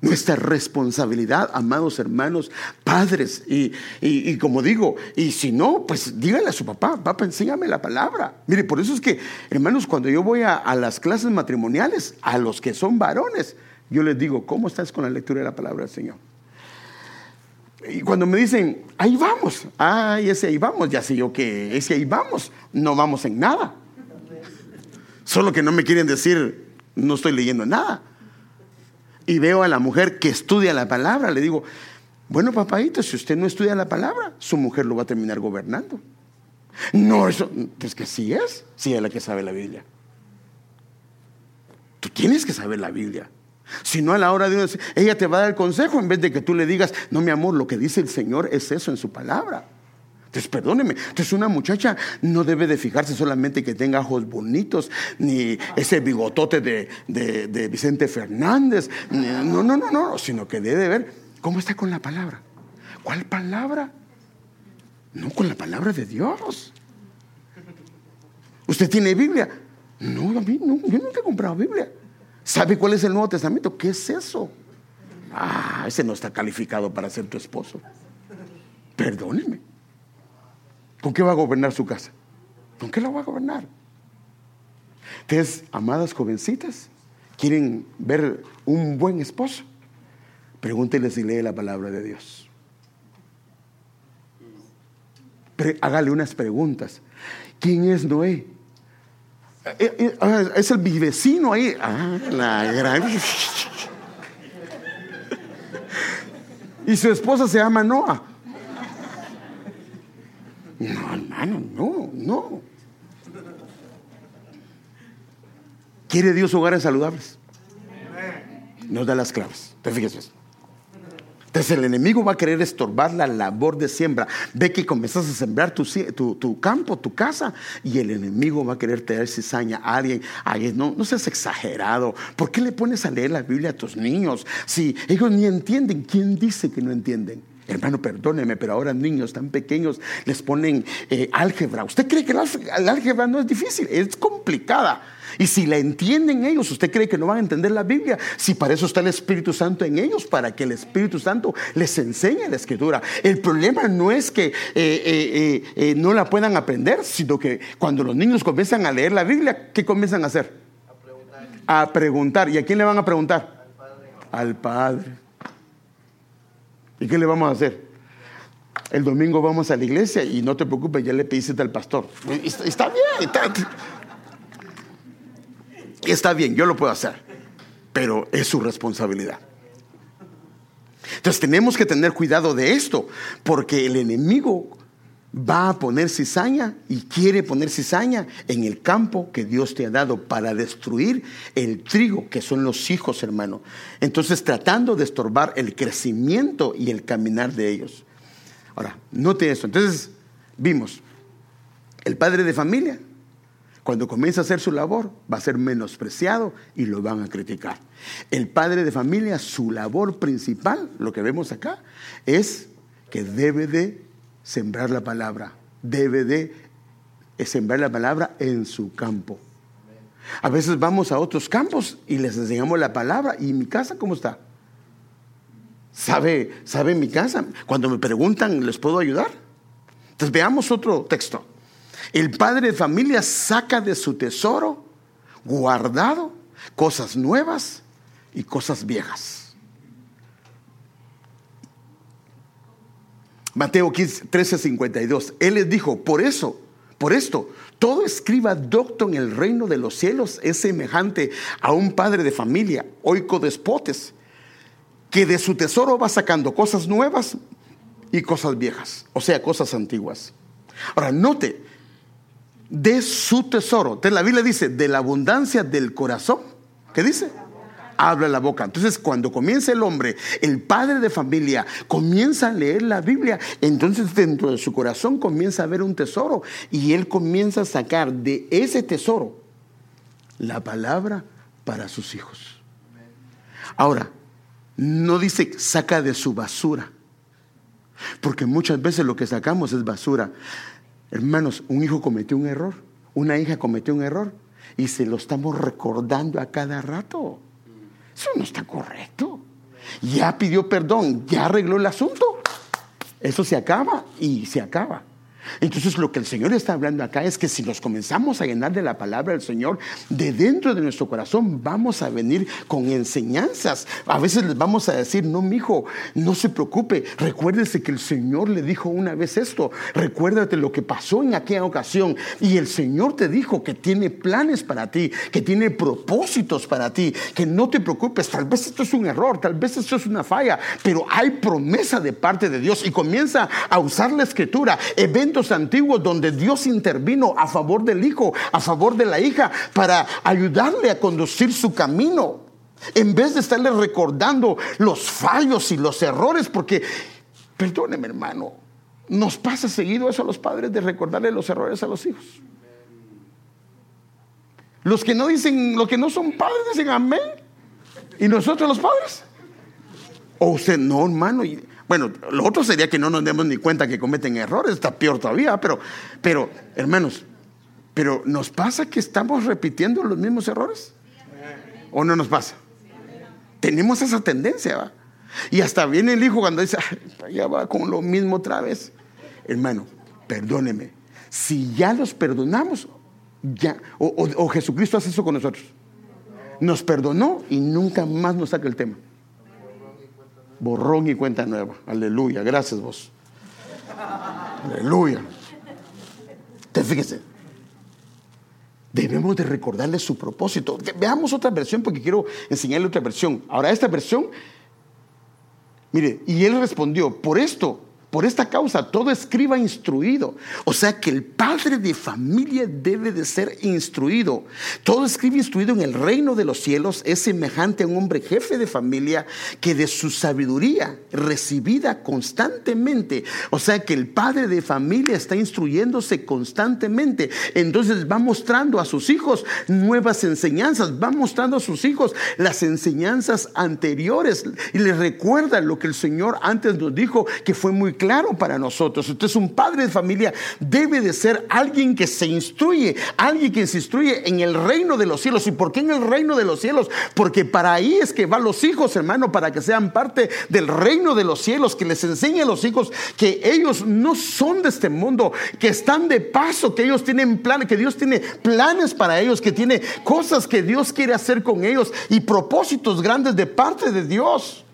Nuestra responsabilidad, amados hermanos, padres, y, como digo, y si no, pues dígale a su papá, papá, enséñame la palabra. Mire, por eso es que, hermanos, cuando yo voy a las clases matrimoniales, a los que son varones, yo les digo, ¿cómo estás con la lectura de la palabra del Señor? Y cuando me dicen, ahí vamos, ay, ese ahí vamos, ya sé yo que ese ahí vamos, no vamos en nada. Solo que no me quieren decir, no estoy leyendo nada. Y veo a la mujer que estudia la palabra, le digo, bueno, papadito, si usted no estudia la palabra, su mujer lo va a terminar gobernando. No, eso, pues que sí es, sí es la que sabe la Biblia. Tú tienes que saber la Biblia. Si no a la hora de Dios, ella te va a dar el consejo en vez de que tú le digas, no mi amor, lo que dice el Señor es eso en su palabra. Entonces, perdóneme, entonces una muchacha no debe de fijarse solamente que tenga ojos bonitos, ni ese bigotote de, de Vicente Fernández, no, no, no, no, sino que debe ver cómo está con la palabra. ¿Cuál palabra? No, con la palabra de Dios. ¿Usted tiene Biblia? No, a mí no, yo nunca he comprado Biblia. ¿Sabe cuál es el Nuevo Testamento? ¿Qué es eso? Ah, ese no está calificado para ser tu esposo. Perdóneme. ¿Con qué va a gobernar su casa? ¿Con qué la va a gobernar? Entonces, amadas jovencitas, ¿quieren ver un buen esposo? Pregúntenle si lee la palabra de Dios. hágale unas preguntas. ¿Quién es Noé? Eh, eh, ah, es el vecino ahí. Ah, la gran. Y su esposa se llama Noah. No, hermano, no, no. ¿Quiere Dios hogares saludables? Nos da las claves. Te fíjese. Entonces el enemigo va a querer estorbar la labor de siembra. Ve que comienzas a sembrar tu, tu, campo, tu casa, y el enemigo va a querer traer cizaña a alguien. alguien no, no seas exagerado. ¿Por qué le pones a leer la Biblia a tus niños? Si ellos ni entienden, ¿quién dice que no entienden? Hermano, perdóneme, pero ahora niños tan pequeños les ponen eh, álgebra. ¿Usted cree que la álgebra no es difícil? Es complicada. Y si la entienden ellos, ¿usted cree que no van a entender la Biblia? Si para eso está el Espíritu Santo en ellos, para que el Espíritu Santo les enseñe la Escritura. El problema no es que eh, eh, eh, no la puedan aprender, sino que cuando los niños comienzan a leer la Biblia, ¿qué comienzan a hacer? A preguntar. A preguntar. ¿Y a quién le van a preguntar? Al Padre. ¿Y qué le vamos a hacer? El domingo vamos a la iglesia y no te preocupes, ya le pediste al pastor. Está, bien, está, está bien, yo lo puedo hacer, pero es su responsabilidad. Entonces tenemos que tener cuidado de esto, porque el enemigo va a poner cizaña y quiere poner cizaña en el campo que Dios te ha dado para destruir el trigo, que son los hijos, hermano. Entonces tratando de estorbar el crecimiento y el caminar de ellos. Ahora, note eso. Entonces, vimos, el padre de familia cuando comienza a hacer su labor, va a ser menospreciado y lo van a criticar. El padre de familia, su labor principal, lo que vemos acá, es que debe de sembrar la palabra, debe de sembrar la palabra en su campo. A veces vamos a otros campos y les enseñamos la palabra. ¿Y mi casa cómo está? ¿Sabe, sabe mi casa? Cuando me preguntan, ¿les puedo ayudar? Entonces veamos otro texto. El padre de familia saca de su tesoro guardado cosas nuevas y cosas viejas. Mateo 13, 52. Él les dijo, por eso, Por esto, todo escriba docto en el reino de los cielos es semejante a un padre de familia, oico despotes, que de su tesoro va sacando cosas nuevas y cosas viejas, o sea, cosas antiguas. Ahora, note, de su tesoro, la Biblia dice, de la abundancia del corazón, ¿qué dice? habla la boca. Entonces, cuando comienza el hombre, el padre de familia, comienza a leer la Biblia, entonces dentro de su corazón comienza a ver un tesoro y él comienza a sacar de ese tesoro la palabra para sus hijos. Ahora, no dice saca de su basura, porque muchas veces lo que sacamos es basura. Hermanos, un hijo cometió un error, una hija cometió un error y se lo estamos recordando a cada rato. Eso no está correcto. Ya pidió perdón, ya arregló el asunto. Eso se acaba y se acaba. Entonces lo que el Señor está hablando acá es que si nos comenzamos a llenar de la palabra del Señor, de dentro de nuestro corazón vamos a venir con enseñanzas. A veces les vamos a decir, no, mi hijo, no se preocupe, recuérdese que el Señor le dijo una vez esto, recuérdate lo que pasó en aquella ocasión. Y el Señor te dijo que tiene planes para ti, que tiene propósitos para ti, que no te preocupes, tal vez esto es un error, tal vez esto es una falla, pero hay promesa de parte de Dios y comienza a usar la escritura, eventos antiguos donde Dios intervino a favor del hijo, a favor de la hija, para ayudarle a conducir su camino. En vez de estarle recordando los fallos y los errores, porque, perdóneme hermano, nos pasa seguido eso a los padres de recordarle los errores a los hijos. Los que no dicen, los que no son padres dicen amén. ¿Y nosotros los padres? O usted, no, hermano. Bueno, lo otro sería que no nos demos ni cuenta que cometen errores, está peor todavía, pero, pero hermanos, pero ¿nos pasa que estamos repitiendo los mismos errores? ¿O no nos pasa? Tenemos esa tendencia, ¿va? Y hasta viene el hijo cuando dice, ya va con lo mismo otra vez. Hermano, perdóneme. Si ya los perdonamos, ya, o, o Jesucristo hace eso con nosotros. Nos perdonó y nunca más nos saca el tema borrón y cuenta nueva. Aleluya, gracias vos. Aleluya. Entonces, fíjense, debemos de recordarle su propósito. Veamos otra versión porque quiero enseñarle otra versión. Ahora, esta versión, mire, y él respondió, por esto por esta causa, todo escriba instruido. O sea que el padre de familia debe de ser instruido. Todo escriba instruido en el reino de los cielos es semejante a un hombre jefe de familia que de su sabiduría recibida constantemente. O sea que el padre de familia está instruyéndose constantemente. Entonces va mostrando a sus hijos nuevas enseñanzas, va mostrando a sus hijos las enseñanzas anteriores y les recuerda lo que el Señor antes nos dijo que fue muy claro para nosotros. Entonces un padre de familia debe de ser alguien que se instruye, alguien que se instruye en el reino de los cielos. ¿Y por qué en el reino de los cielos? Porque para ahí es que van los hijos, hermano, para que sean parte del reino de los cielos, que les enseñe a los hijos que ellos no son de este mundo, que están de paso, que ellos tienen planes, que Dios tiene planes para ellos, que tiene cosas que Dios quiere hacer con ellos y propósitos grandes de parte de Dios.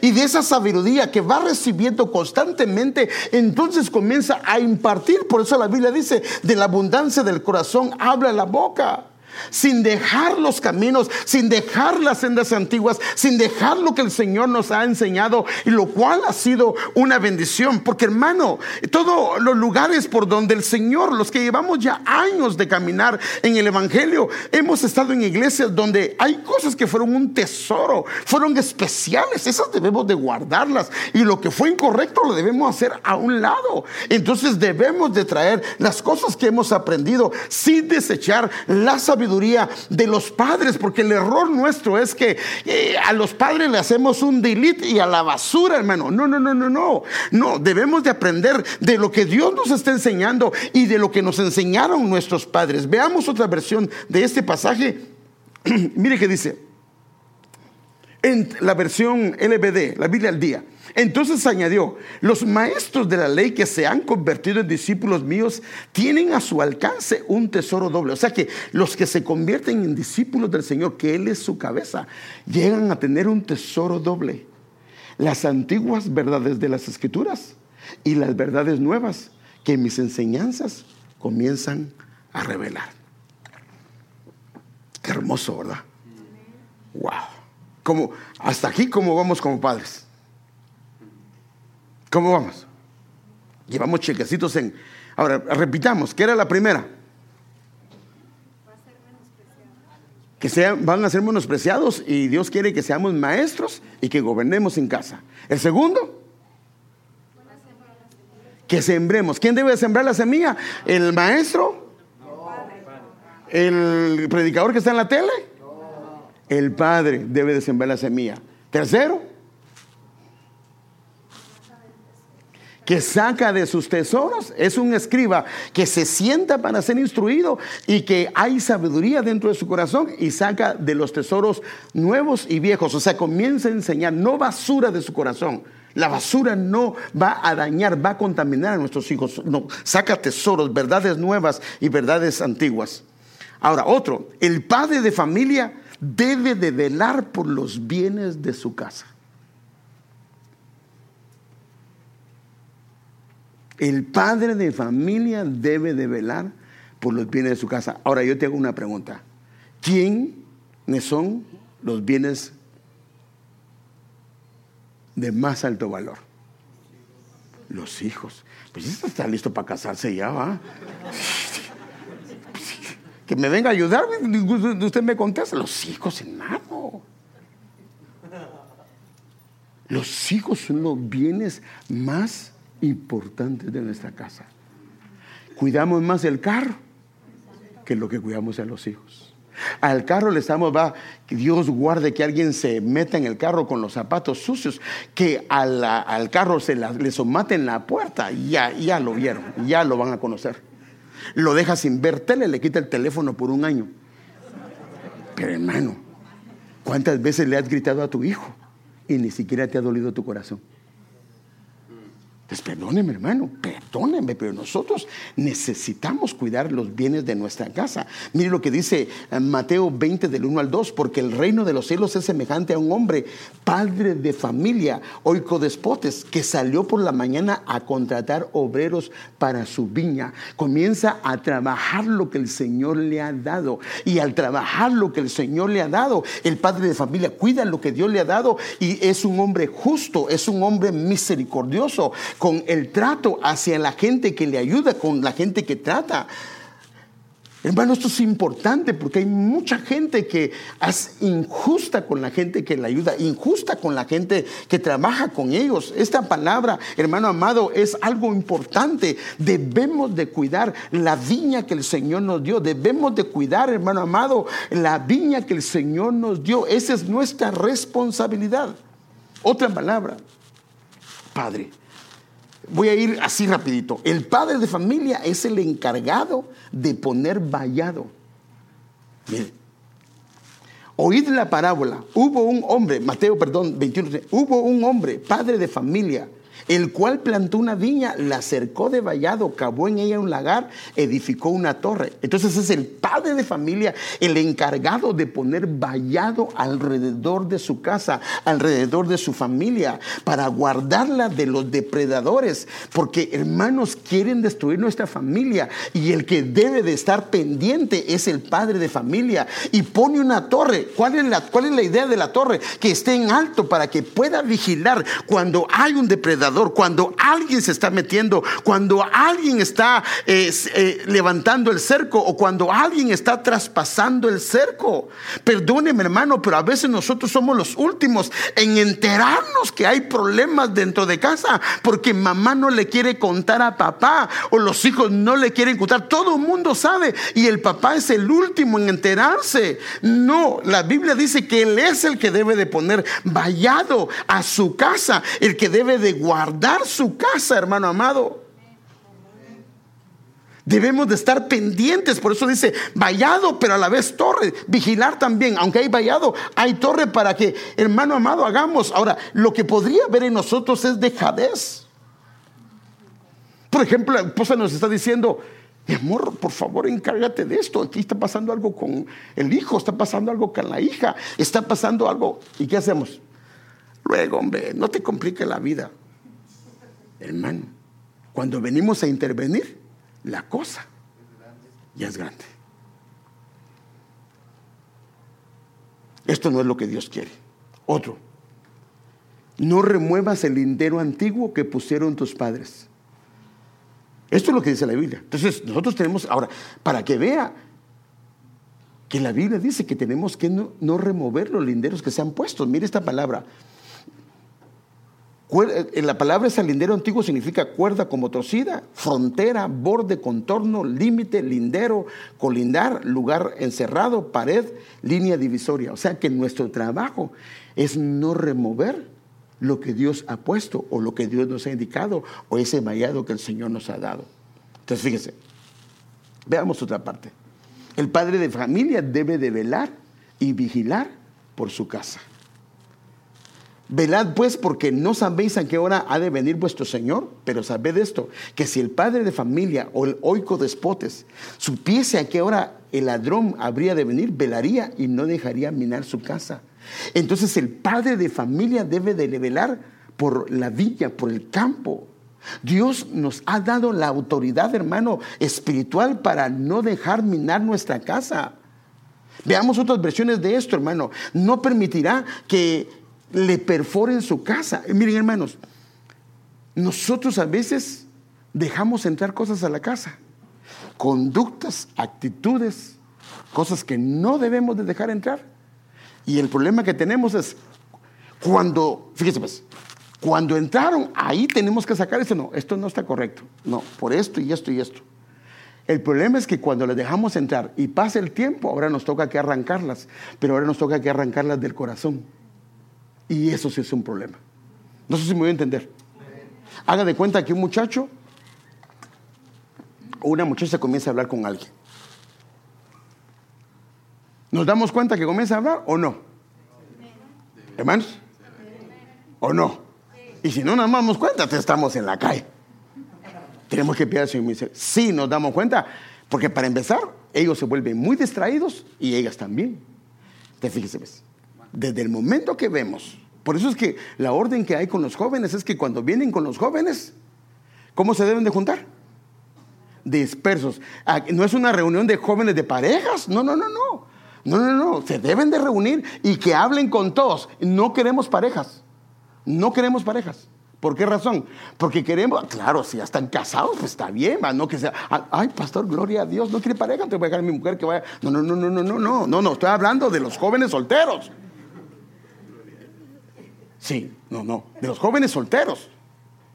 Y de esa sabiduría que va recibiendo constantemente, entonces comienza a impartir. Por eso la Biblia dice, de la abundancia del corazón habla la boca sin dejar los caminos, sin dejar las sendas antiguas, sin dejar lo que el Señor nos ha enseñado, y lo cual ha sido una bendición, porque hermano, todos los lugares por donde el Señor, los que llevamos ya años de caminar en el Evangelio, hemos estado en iglesias donde hay cosas que fueron un tesoro, fueron especiales, esas debemos de guardarlas, y lo que fue incorrecto lo debemos hacer a un lado. Entonces debemos de traer las cosas que hemos aprendido sin desechar la de los padres, porque el error nuestro es que eh, a los padres le hacemos un delete y a la basura, hermano. No, no, no, no, no. No, debemos de aprender de lo que Dios nos está enseñando y de lo que nos enseñaron nuestros padres. Veamos otra versión de este pasaje. Mire que dice, en la versión LBD, la Biblia al día. Entonces añadió, los maestros de la ley que se han convertido en discípulos míos tienen a su alcance un tesoro doble. O sea que los que se convierten en discípulos del Señor, que Él es su cabeza, llegan a tener un tesoro doble. Las antiguas verdades de las escrituras y las verdades nuevas que mis enseñanzas comienzan a revelar. Qué hermoso, ¿verdad? Wow. Como, hasta aquí, ¿cómo vamos como padres? ¿Cómo vamos? Llevamos chequecitos en... Ahora, repitamos, ¿qué era la primera? Que sean, van a ser menospreciados y Dios quiere que seamos maestros y que gobernemos en casa. El segundo, que sembremos. ¿Quién debe sembrar la semilla? ¿El maestro? ¿El predicador que está en la tele? El padre debe de sembrar la semilla. Tercero, que saca de sus tesoros, es un escriba que se sienta para ser instruido y que hay sabiduría dentro de su corazón y saca de los tesoros nuevos y viejos. O sea, comienza a enseñar, no basura de su corazón. La basura no va a dañar, va a contaminar a nuestros hijos. No, saca tesoros, verdades nuevas y verdades antiguas. Ahora, otro, el padre de familia debe de velar por los bienes de su casa. El padre de familia debe de velar por los bienes de su casa. Ahora yo te hago una pregunta. ¿Quiénes son los bienes de más alto valor? Los hijos. Pues esto está listo para casarse ya, ¿va? Que me venga a ayudar, usted me contesta. Los hijos, hermano. Los hijos son los bienes más importantes de nuestra casa. Cuidamos más el carro que lo que cuidamos a los hijos. Al carro le estamos, va, Dios guarde que alguien se meta en el carro con los zapatos sucios, que al carro se le somate en la puerta, ya, ya lo vieron, ya lo van a conocer. Lo deja sin ver tele, le quita el teléfono por un año. Pero hermano, ¿cuántas veces le has gritado a tu hijo y ni siquiera te ha dolido tu corazón? Pues perdóneme, hermano, perdóneme, pero nosotros necesitamos cuidar los bienes de nuestra casa. Mire lo que dice eh, Mateo 20 del 1 al 2, porque el reino de los cielos es semejante a un hombre, padre de familia, oico despotes, que salió por la mañana a contratar obreros para su viña. Comienza a trabajar lo que el Señor le ha dado. Y al trabajar lo que el Señor le ha dado, el padre de familia cuida lo que Dios le ha dado y es un hombre justo, es un hombre misericordioso con el trato hacia la gente que le ayuda, con la gente que trata. Hermano, esto es importante porque hay mucha gente que es injusta con la gente que le ayuda, injusta con la gente que trabaja con ellos. Esta palabra, hermano amado, es algo importante. Debemos de cuidar la viña que el Señor nos dio. Debemos de cuidar, hermano amado, la viña que el Señor nos dio. Esa es nuestra responsabilidad. Otra palabra, Padre. Voy a ir así rapidito. El padre de familia es el encargado de poner vallado. Miren. Oíd la parábola. Hubo un hombre, Mateo, perdón, 21, hubo un hombre, padre de familia, el cual plantó una viña, la cercó de vallado, cavó en ella un lagar, edificó una torre. Entonces es el padre de familia el encargado de poner vallado alrededor de su casa, alrededor de su familia, para guardarla de los depredadores, porque hermanos quieren destruir nuestra familia y el que debe de estar pendiente es el padre de familia y pone una torre. ¿Cuál es la, cuál es la idea de la torre? Que esté en alto para que pueda vigilar cuando hay un depredador cuando alguien se está metiendo, cuando alguien está eh, eh, levantando el cerco o cuando alguien está traspasando el cerco. Perdóneme hermano, pero a veces nosotros somos los últimos en enterarnos que hay problemas dentro de casa porque mamá no le quiere contar a papá o los hijos no le quieren contar. Todo el mundo sabe y el papá es el último en enterarse. No, la Biblia dice que él es el que debe de poner vallado a su casa, el que debe de guardar guardar su casa, hermano amado. Debemos de estar pendientes, por eso dice vallado, pero a la vez torre. Vigilar también, aunque hay vallado, hay torre para que, hermano amado, hagamos. Ahora, lo que podría ver en nosotros es dejadez. Por ejemplo, la esposa nos está diciendo, mi amor, por favor, encárgate de esto. Aquí está pasando algo con el hijo, está pasando algo con la hija, está pasando algo. ¿Y qué hacemos? Luego, hombre, no te complique la vida. Hermano, cuando venimos a intervenir, la cosa ya es grande. Esto no es lo que Dios quiere. Otro, no remuevas el lindero antiguo que pusieron tus padres. Esto es lo que dice la Biblia. Entonces, nosotros tenemos, ahora, para que vea que la Biblia dice que tenemos que no, no remover los linderos que se han puesto. Mire esta palabra, en la palabra salindero antiguo significa cuerda como torcida, frontera, borde, contorno, límite, lindero, colindar, lugar encerrado, pared, línea divisoria. O sea que nuestro trabajo es no remover lo que Dios ha puesto o lo que Dios nos ha indicado o ese mallado que el Señor nos ha dado. Entonces fíjese, veamos otra parte. El padre de familia debe de velar y vigilar por su casa. Velad pues porque no sabéis a qué hora ha de venir vuestro Señor, pero sabed esto, que si el padre de familia o el oico despotes supiese a qué hora el ladrón habría de venir, velaría y no dejaría minar su casa. Entonces el padre de familia debe de velar por la villa, por el campo. Dios nos ha dado la autoridad, hermano, espiritual para no dejar minar nuestra casa. Veamos otras versiones de esto, hermano. No permitirá que le perforen su casa. Miren, hermanos, nosotros a veces dejamos entrar cosas a la casa, conductas, actitudes, cosas que no debemos de dejar entrar. Y el problema que tenemos es cuando, fíjese pues, cuando entraron, ahí tenemos que sacar esto. No, esto no está correcto. No, por esto y esto y esto. El problema es que cuando les dejamos entrar y pasa el tiempo, ahora nos toca que arrancarlas, pero ahora nos toca que arrancarlas del corazón. Y eso sí es un problema. No sé si me voy a entender. Haga de cuenta que un muchacho o una muchacha comienza a hablar con alguien. ¿Nos damos cuenta que comienza a hablar o no? ¿Hermanos? ¿O no? Y si no nos damos cuenta, estamos en la calle. Tenemos que pedir al Señor Sí, nos damos cuenta, porque para empezar, ellos se vuelven muy distraídos y ellas también. Te fíjese, ¿ves? Desde el momento que vemos, por eso es que la orden que hay con los jóvenes es que cuando vienen con los jóvenes, ¿cómo se deben de juntar? Dispersos. Ah, no es una reunión de jóvenes de parejas, no, no, no, no. No, no, no, se deben de reunir y que hablen con todos. No queremos parejas, no queremos parejas. ¿Por qué razón? Porque queremos, claro, si ya están casados, pues está bien, no que sea, ay, pastor, gloria a Dios, no quiere pareja, te voy a dejar a mi mujer que vaya. No, no, no, no, no, no, no, no, no, estoy hablando de los jóvenes solteros. Sí, no, no. De los jóvenes solteros.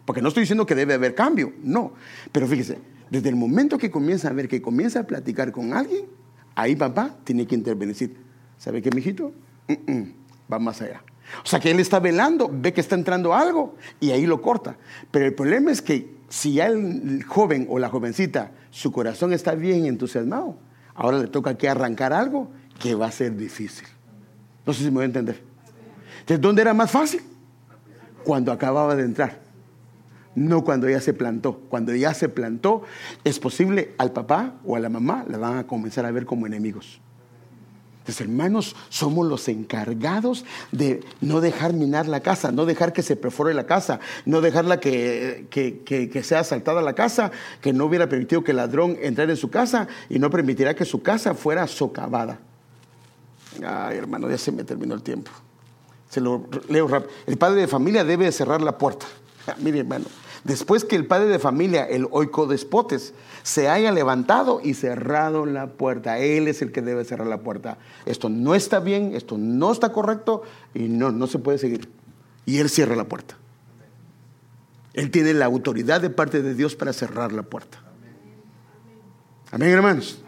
Porque no estoy diciendo que debe haber cambio, no. Pero fíjese, desde el momento que comienza a ver, que comienza a platicar con alguien, ahí papá tiene que intervenir. ¿Sabe qué, mijito? va más allá. O sea que él está velando, ve que está entrando algo y ahí lo corta. Pero el problema es que si ya el joven o la jovencita, su corazón está bien entusiasmado, ahora le toca que arrancar algo que va a ser difícil. No sé si me voy a entender. Entonces, ¿dónde era más fácil? Cuando acababa de entrar. No cuando ya se plantó. Cuando ya se plantó, es posible al papá o a la mamá la van a comenzar a ver como enemigos. Entonces, hermanos, somos los encargados de no dejar minar la casa, no dejar que se perfore la casa, no dejarla que, que, que, sea asaltada la casa, que no hubiera permitido que el ladrón entrara en su casa y no permitirá que su casa fuera socavada. Ay, hermano, ya se me terminó el tiempo. Se lo leo rápido. El padre de familia debe cerrar la puerta. Mire, hermano, después que el padre de familia, el despotes, se haya levantado y cerrado la puerta, él es el que debe cerrar la puerta. Esto no está bien, esto no está correcto y no, no se puede seguir. Y él cierra la puerta. Él tiene la autoridad de parte de Dios para cerrar la puerta. Amén, hermanos.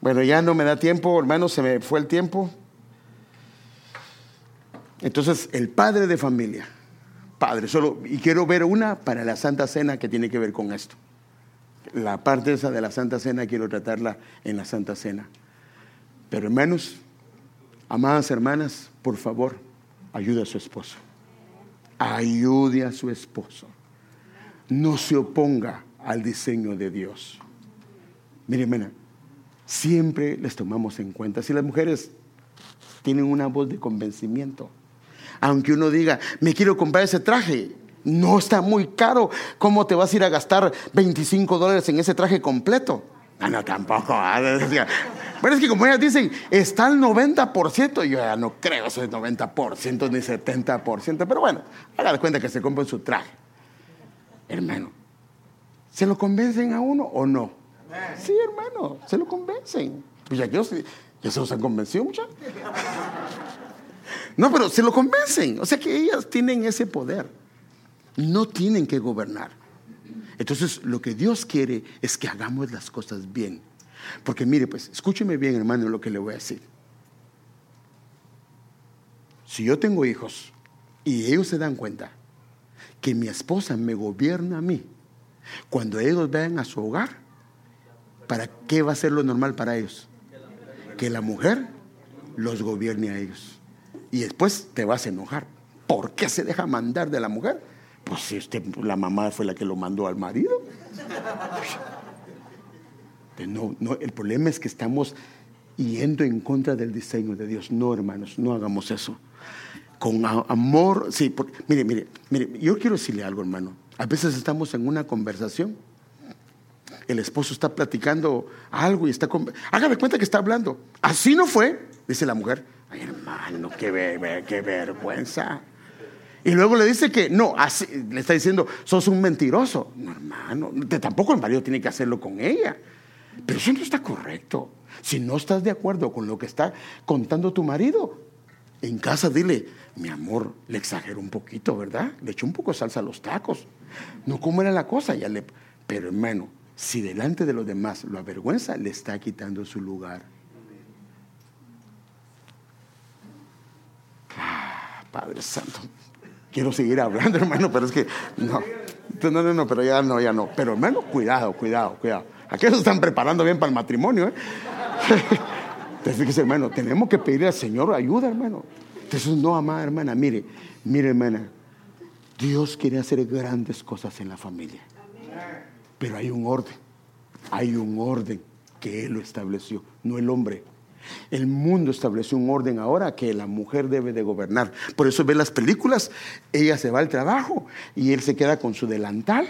Bueno, ya no me da tiempo, hermanos, se me fue el tiempo. Entonces, el padre de familia, padre, solo, y quiero ver una para la Santa Cena que tiene que ver con esto. La parte esa de la Santa Cena quiero tratarla en la Santa Cena. Pero hermanos, amadas hermanas, por favor, ayude a su esposo. Ayude a su esposo. No se oponga al diseño de Dios. Mire, hermana, siempre les tomamos en cuenta. Si las mujeres tienen una voz de convencimiento, aunque uno diga, me quiero comprar ese traje, no está muy caro. ¿Cómo te vas a ir a gastar 25 dólares en ese traje completo? Ah, no, tampoco. Ah, pero es que como ellas dicen, está el 90%, yo ya no creo ese 90% ni 70%, pero bueno, haga de cuenta que se compra su traje. Hermano, ¿se lo convencen a uno o no? Sí, hermano, se lo convencen. Pues ya, que ya se los han convencido muchachos. No, pero se lo convencen. O sea que ellas tienen ese poder. No tienen que gobernar. Entonces, lo que Dios quiere es que hagamos las cosas bien. Porque mire, pues, escúcheme bien, hermano, lo que le voy a decir. Si yo tengo hijos y ellos se dan cuenta que mi esposa me gobierna a mí, cuando ellos vayan a su hogar, ¿para qué va a ser lo normal para ellos? Que la mujer los gobierne a ellos. Y después te vas a enojar. ¿Por qué se deja mandar de la mujer? Pues si usted, la mamá fue la que lo mandó al marido. No, no, el problema es que estamos yendo en contra del diseño de Dios. No, hermanos, no hagamos eso. Con amor, sí, mire, mire, mire, yo quiero decirle algo, hermano. A veces estamos en una conversación. El esposo está platicando algo y está. Hágame cuenta que está hablando. Así no fue, dice la mujer. Hermano, qué, qué vergüenza. Y luego le dice que no, así, le está diciendo, sos un mentiroso. No, hermano, tampoco el marido tiene que hacerlo con ella. Pero eso no está correcto. Si no estás de acuerdo con lo que está contando tu marido, en casa dile, mi amor, le exagero un poquito, ¿verdad? Le echo un poco de salsa a los tacos. No como era la cosa, ya le... Pero hermano, si delante de los demás lo avergüenza, le está quitando su lugar. Padre Santo. Quiero seguir hablando, hermano, pero es que no. No, no, no, pero ya no, ya no. Pero hermano, cuidado, cuidado, cuidado. Se están preparando bien para el matrimonio. ¿eh? Entonces, hermano, tenemos que pedirle al Señor ayuda, hermano. Entonces, no, amada hermana, mire, mire, hermana, Dios quiere hacer grandes cosas en la familia. Pero hay un orden, hay un orden que Él lo estableció, no el hombre. El mundo estableció un orden ahora que la mujer debe de gobernar. Por eso ve las películas, ella se va al trabajo y él se queda con su delantal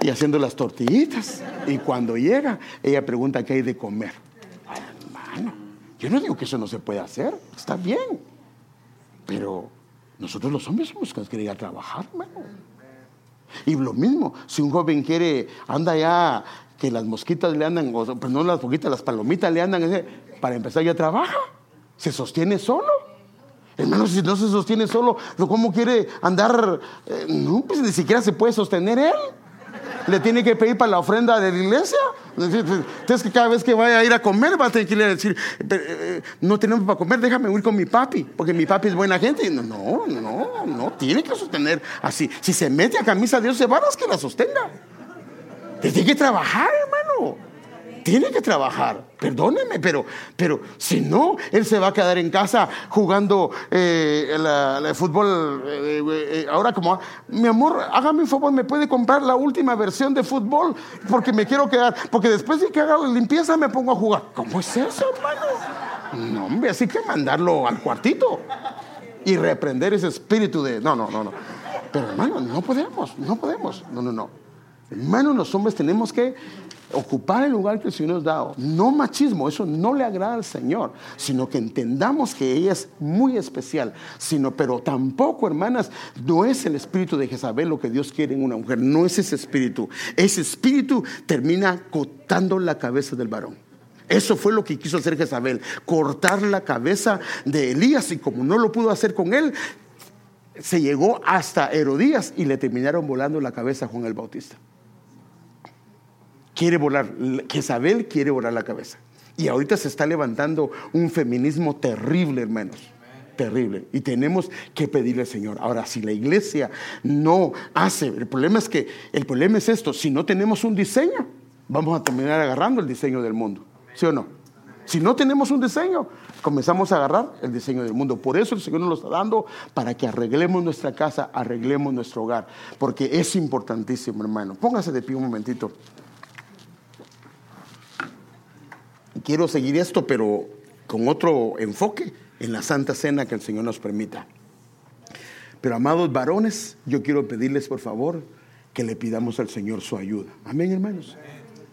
y haciendo las tortillitas. Y cuando llega, ella pregunta qué hay de comer. hermano, yo no digo que eso no se puede hacer, está bien. Pero nosotros los hombres somos los que ir a trabajar, hermano. Y lo mismo, si un joven quiere, anda ya, que las mosquitas le andan, o, pues no las mosquitas, las palomitas le andan, para empezar ya trabaja, se sostiene solo. Hermano, si no se sostiene solo, ¿cómo quiere andar? Eh, no, pues ni siquiera se puede sostener él le tiene que pedir para la ofrenda de la iglesia. Entonces que cada vez que vaya a ir a comer va a tener que ir a decir, eh, no tenemos para comer, déjame ir con mi papi, porque mi papi es buena gente. No, no, no, no, tiene que sostener así. Si se mete a camisa de Dios, se va a que la sostenga. Tiene que trabajar, hermano tiene que trabajar, perdóneme, pero, pero si no, él se va a quedar en casa jugando eh, el, fútbol. Eh, eh, ahora como, mi amor, hágame un favor, ¿me puede comprar la última versión de fútbol? Porque me quiero quedar, porque después de que haga la limpieza me pongo a jugar. ¿Cómo es eso, hermano? No, hombre, así que mandarlo al cuartito y reprender ese espíritu de, no, no, no, no. Pero hermano, no podemos, no podemos, no, no, no. Hermano, los hombres tenemos que ocupar el lugar que el Señor nos dado. No machismo, eso no le agrada al Señor, sino que entendamos que ella es muy especial, sino, pero tampoco, hermanas, no es el espíritu de Jezabel lo que Dios quiere en una mujer, no es ese espíritu. Ese espíritu termina cortando la cabeza del varón. Eso fue lo que quiso hacer Jezabel, cortar la cabeza de Elías y como no lo pudo hacer con él, se llegó hasta Herodías y le terminaron volando la cabeza a Juan el Bautista quiere volar, Jezabel quiere volar la cabeza. Y ahorita se está levantando un feminismo terrible, hermanos. Terrible. Y tenemos que pedirle al Señor. Ahora, si la iglesia no hace, el problema es que, el problema es esto, si no tenemos un diseño, vamos a terminar agarrando el diseño del mundo. ¿Sí o no? Si no tenemos un diseño, comenzamos a agarrar el diseño del mundo. Por eso el Señor nos lo está dando para que arreglemos nuestra casa, arreglemos nuestro hogar. Porque es importantísimo, hermano. Póngase de pie un momentito. Quiero seguir esto, pero con otro enfoque en la Santa Cena que el Señor nos permita. Pero amados varones, yo quiero pedirles por favor que le pidamos al Señor su ayuda. Amén, hermanos.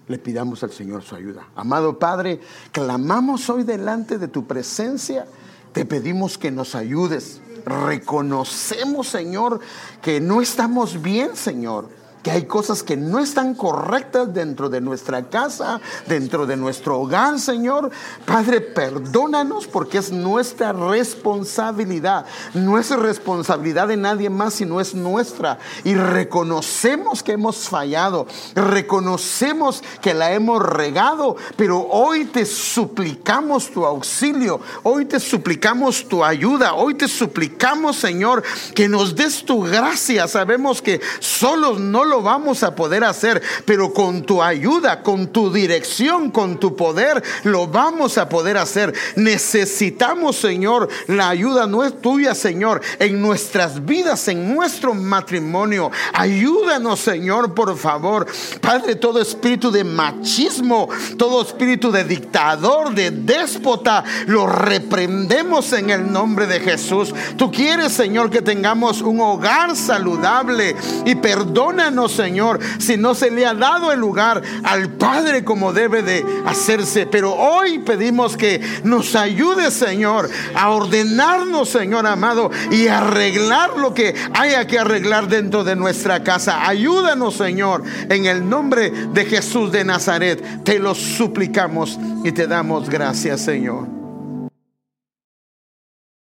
le pidamos al Señor su ayuda. Amado Padre, clamamos hoy delante de tu presencia, te pedimos que nos ayudes. Reconocemos, Señor, que no estamos bien, Señor que hay cosas que no están correctas dentro de nuestra casa, dentro de nuestro hogar, Señor. Padre, perdónanos porque es nuestra responsabilidad. No es responsabilidad de nadie más, sino es nuestra. Y reconocemos que hemos fallado, reconocemos que la hemos regado, pero hoy te suplicamos tu auxilio, hoy te suplicamos tu ayuda, hoy te suplicamos, Señor, que nos des tu gracia. Sabemos que solos no lo vamos a poder hacer, pero con tu ayuda, con tu dirección, con tu poder, lo vamos a poder hacer. Necesitamos, Señor, la ayuda no es tuya, Señor, en nuestras vidas, en nuestro matrimonio. Ayúdanos, Señor, por favor. Padre, todo espíritu de machismo, todo espíritu de dictador, de déspota, lo reprendemos en el nombre de Jesús. Tú quieres, Señor, que tengamos un hogar saludable y perdónanos Señor, si no se le ha dado el lugar al Padre como debe de hacerse. Pero hoy pedimos que nos ayude, Señor, a ordenarnos, Señor amado, y arreglar lo que haya que arreglar dentro de nuestra casa. Ayúdanos, Señor, en el nombre de Jesús de Nazaret. Te lo suplicamos y te damos gracias, Señor.